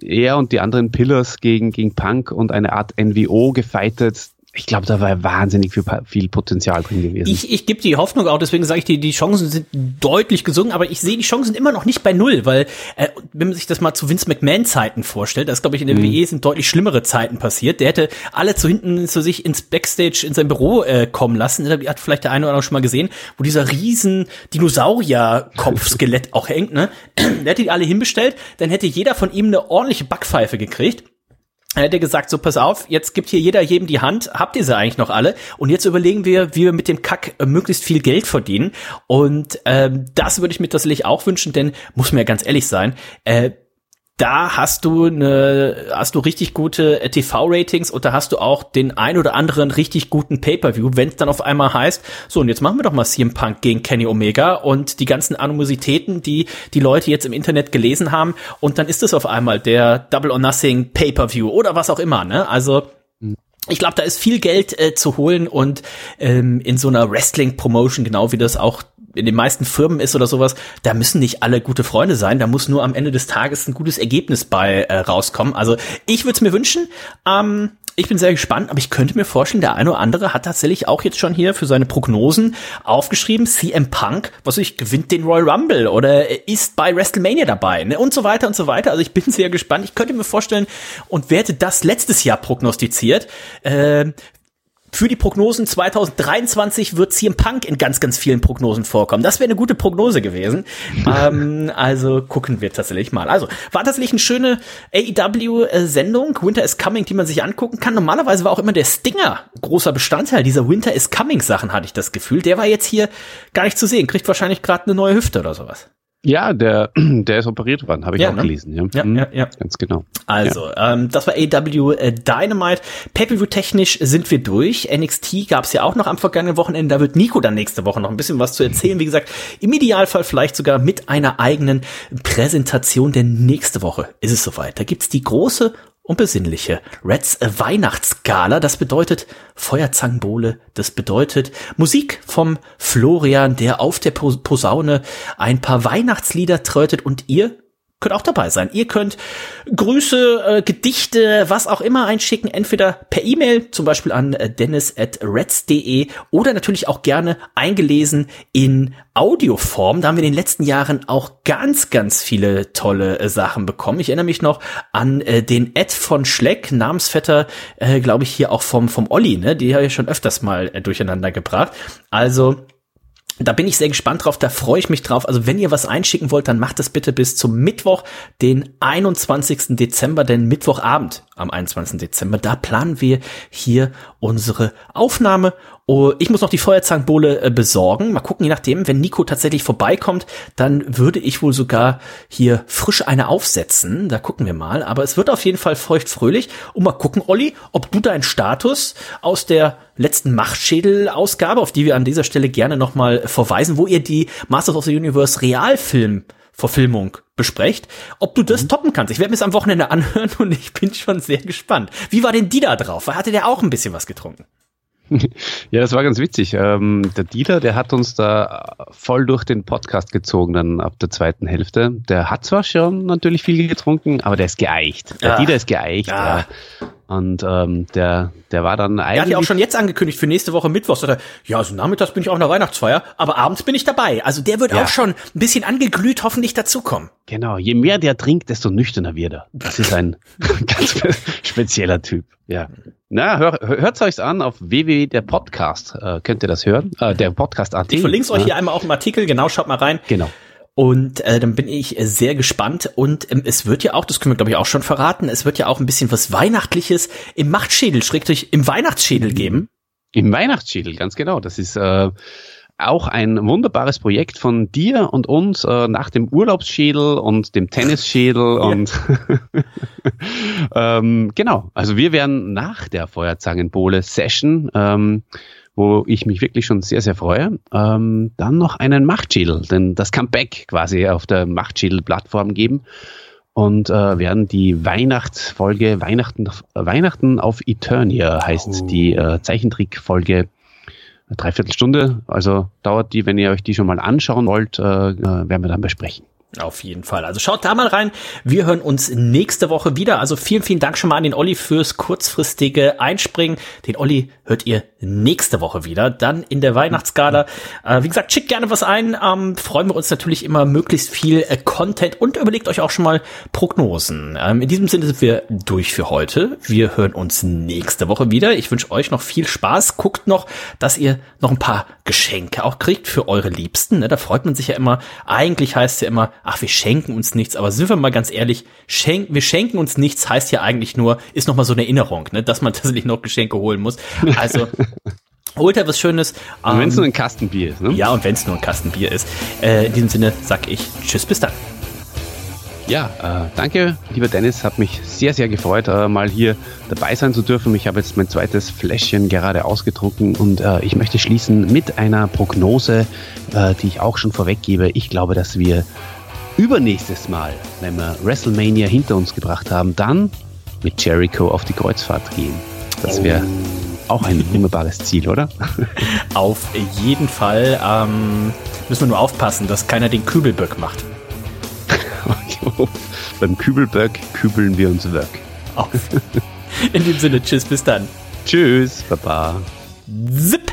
er und die anderen Pillars gegen, gegen Punk und eine Art NWO gefeitet ich glaube, da war wahnsinnig viel, viel Potenzial drin gewesen. Ich, ich gebe die Hoffnung auch, deswegen sage ich, die, die Chancen sind deutlich gesungen, aber ich sehe die Chancen immer noch nicht bei null, weil äh, wenn man sich das mal zu Vince McMahon-Zeiten vorstellt, das glaube ich in der mhm. WE sind deutlich schlimmere Zeiten passiert. Der hätte alle zu hinten zu sich ins Backstage in sein Büro äh, kommen lassen. Das hat vielleicht der eine oder andere schon mal gesehen, wo dieser riesen Dinosaurier-Kopfskelett auch hängt. Ne? Der hätte die alle hinbestellt, dann hätte jeder von ihm eine ordentliche Backpfeife gekriegt er hätte gesagt, so pass auf, jetzt gibt hier jeder jedem die Hand, habt ihr sie eigentlich noch alle? Und jetzt überlegen wir, wie wir mit dem Kack äh, möglichst viel Geld verdienen. Und ähm, das würde ich mir tatsächlich auch wünschen, denn muss mir ja ganz ehrlich sein, äh, da hast du eine, hast du richtig gute TV-Ratings und da hast du auch den ein oder anderen richtig guten Pay-per-View, wenn es dann auf einmal heißt, so und jetzt machen wir doch mal CM Punk gegen Kenny Omega und die ganzen Animositäten, die die Leute jetzt im Internet gelesen haben und dann ist es auf einmal der Double or Nothing Pay-per-View oder was auch immer, ne? Also ich glaube, da ist viel Geld äh, zu holen und ähm, in so einer Wrestling-Promotion, genau wie das auch in den meisten Firmen ist oder sowas, da müssen nicht alle gute Freunde sein, da muss nur am Ende des Tages ein gutes Ergebnis bei äh, rauskommen. Also ich würde es mir wünschen. Ähm, ich bin sehr gespannt, aber ich könnte mir vorstellen, der eine oder andere hat tatsächlich auch jetzt schon hier für seine Prognosen aufgeschrieben, CM Punk, was ich, gewinnt den Royal Rumble oder ist bei WrestleMania dabei ne? und so weiter und so weiter. Also ich bin sehr gespannt. Ich könnte mir vorstellen und wer hätte das letztes Jahr prognostiziert, äh, für die Prognosen 2023 wird CM Punk in ganz, ganz vielen Prognosen vorkommen. Das wäre eine gute Prognose gewesen. ähm, also gucken wir tatsächlich mal. Also war tatsächlich eine schöne AEW-Sendung, Winter is Coming, die man sich angucken kann. Normalerweise war auch immer der Stinger großer Bestandteil dieser Winter is Coming-Sachen, hatte ich das Gefühl. Der war jetzt hier gar nicht zu sehen. Kriegt wahrscheinlich gerade eine neue Hüfte oder sowas. Ja, der, der ist operiert worden, habe ich ja, auch ne? gelesen. Ja. Ja, mhm. ja, ja, ganz genau. Also, ja. ähm, das war AW äh, Dynamite. Pay-per-view technisch sind wir durch. NXT gab es ja auch noch am vergangenen Wochenende. Da wird Nico dann nächste Woche noch ein bisschen was zu erzählen. Wie gesagt, im Idealfall vielleicht sogar mit einer eigenen Präsentation, denn nächste Woche ist es soweit. Da gibt's die große und besinnliche. Reds Weihnachtsgala, das bedeutet Feuerzangenbowle, das bedeutet Musik vom Florian, der auf der Posaune ein paar Weihnachtslieder trötet und ihr könnt auch dabei sein. Ihr könnt Grüße, äh, Gedichte, was auch immer einschicken, entweder per E-Mail, zum Beispiel an äh, dennis at reds.de oder natürlich auch gerne eingelesen in Audioform. Da haben wir in den letzten Jahren auch ganz, ganz viele tolle äh, Sachen bekommen. Ich erinnere mich noch an äh, den Ed von Schleck, Namensvetter, äh, glaube ich, hier auch vom, vom Olli, ne? Die habe ich schon öfters mal äh, durcheinander gebracht. Also, da bin ich sehr gespannt drauf, da freue ich mich drauf. Also wenn ihr was einschicken wollt, dann macht es bitte bis zum Mittwoch, den 21. Dezember, denn Mittwochabend am 21. Dezember, da planen wir hier unsere Aufnahme Oh, ich muss noch die Feuerzangenbowle äh, besorgen. Mal gucken, je nachdem, wenn Nico tatsächlich vorbeikommt, dann würde ich wohl sogar hier frisch eine aufsetzen. Da gucken wir mal. Aber es wird auf jeden Fall feuchtfröhlich. Und mal gucken, Olli, ob du deinen Status aus der letzten Machtschädel-Ausgabe, auf die wir an dieser Stelle gerne nochmal verweisen, wo ihr die Masters of the Universe Realfilm Verfilmung besprecht, ob du das mhm. toppen kannst. Ich werde mir es am Wochenende anhören und ich bin schon sehr gespannt. Wie war denn die da drauf? Hatte der auch ein bisschen was getrunken? Ja, das war ganz witzig. Ähm, der Dieter, der hat uns da voll durch den Podcast gezogen, dann ab der zweiten Hälfte. Der hat zwar schon natürlich viel getrunken, aber der ist geeicht. Der ja. Dieter ist geeicht. Ja. ja. Und ähm, der, der war dann eigentlich. Er hat ja auch schon jetzt angekündigt für nächste Woche Mittwoch. Sagt er, ja, also nachmittags bin ich auf einer Weihnachtsfeier, aber abends bin ich dabei. Also der wird ja. auch schon ein bisschen angeglüht hoffentlich dazukommen. Genau, je mehr der trinkt, desto nüchterner wird er. Das ist ein ganz spezieller Typ. Ja. Na, hör, hört's euch an auf www der Podcast. Äh, könnt ihr das hören? Äh, der Podcast.at. Ich verlinke euch hier einmal auch im Artikel. Genau, schaut mal rein. Genau. Und äh, dann bin ich äh, sehr gespannt. Und ähm, es wird ja auch, das können wir glaube ich auch schon verraten, es wird ja auch ein bisschen was Weihnachtliches im Machtschädel, schrägstrich im Weihnachtsschädel geben. Im Weihnachtsschädel, ganz genau. Das ist äh, auch ein wunderbares Projekt von dir und uns äh, nach dem Urlaubsschädel und dem Tennisschädel und ähm, genau. Also wir werden nach der Feuerzangenbowle Session ähm, wo ich mich wirklich schon sehr, sehr freue. Ähm, dann noch einen Machtschädel, denn das Comeback quasi auf der Machtschädel-Plattform geben und äh, werden die Weihnachtsfolge Weihnachten, Weihnachten auf Eternia heißt oh. die äh, Zeichentrickfolge dreiviertel Stunde. Also dauert die, wenn ihr euch die schon mal anschauen wollt, äh, äh werden wir dann besprechen. Auf jeden Fall. Also schaut da mal rein. Wir hören uns nächste Woche wieder. Also vielen, vielen Dank schon mal an den Olli fürs kurzfristige Einspringen. Den Olli hört ihr nächste Woche wieder, dann in der Weihnachtsgala. Äh, wie gesagt, schickt gerne was ein. Ähm, freuen wir uns natürlich immer möglichst viel äh, Content und überlegt euch auch schon mal Prognosen. Ähm, in diesem Sinne sind wir durch für heute. Wir hören uns nächste Woche wieder. Ich wünsche euch noch viel Spaß. Guckt noch, dass ihr noch ein paar Geschenke auch kriegt für eure Liebsten. Ne? Da freut man sich ja immer. Eigentlich heißt es ja immer, ach, wir schenken uns nichts, aber sind wir mal ganz ehrlich, schenk, wir schenken uns nichts heißt ja eigentlich nur, ist noch mal so eine Erinnerung, ne, dass man tatsächlich noch Geschenke holen muss. Also holt er was Schönes. Und wenn es ähm, nur ein Kastenbier ist, ne? Ja, und wenn es nur ein Kastenbier ist. Äh, in diesem Sinne sag ich Tschüss, bis dann. Ja, äh, danke, lieber Dennis. Hat mich sehr, sehr gefreut, äh, mal hier dabei sein zu dürfen. Ich habe jetzt mein zweites Fläschchen gerade ausgetrunken und äh, ich möchte schließen mit einer Prognose, äh, die ich auch schon vorweggebe. Ich glaube, dass wir übernächstes Mal, wenn wir WrestleMania hinter uns gebracht haben, dann mit Jericho auf die Kreuzfahrt gehen. Das wäre auch ein wunderbares Ziel, oder? Auf jeden Fall ähm, müssen wir nur aufpassen, dass keiner den Kübelböck macht. Beim Kübelböck kübeln wir uns weg. Auf. In dem Sinne, tschüss, bis dann. Tschüss, Baba. Zip.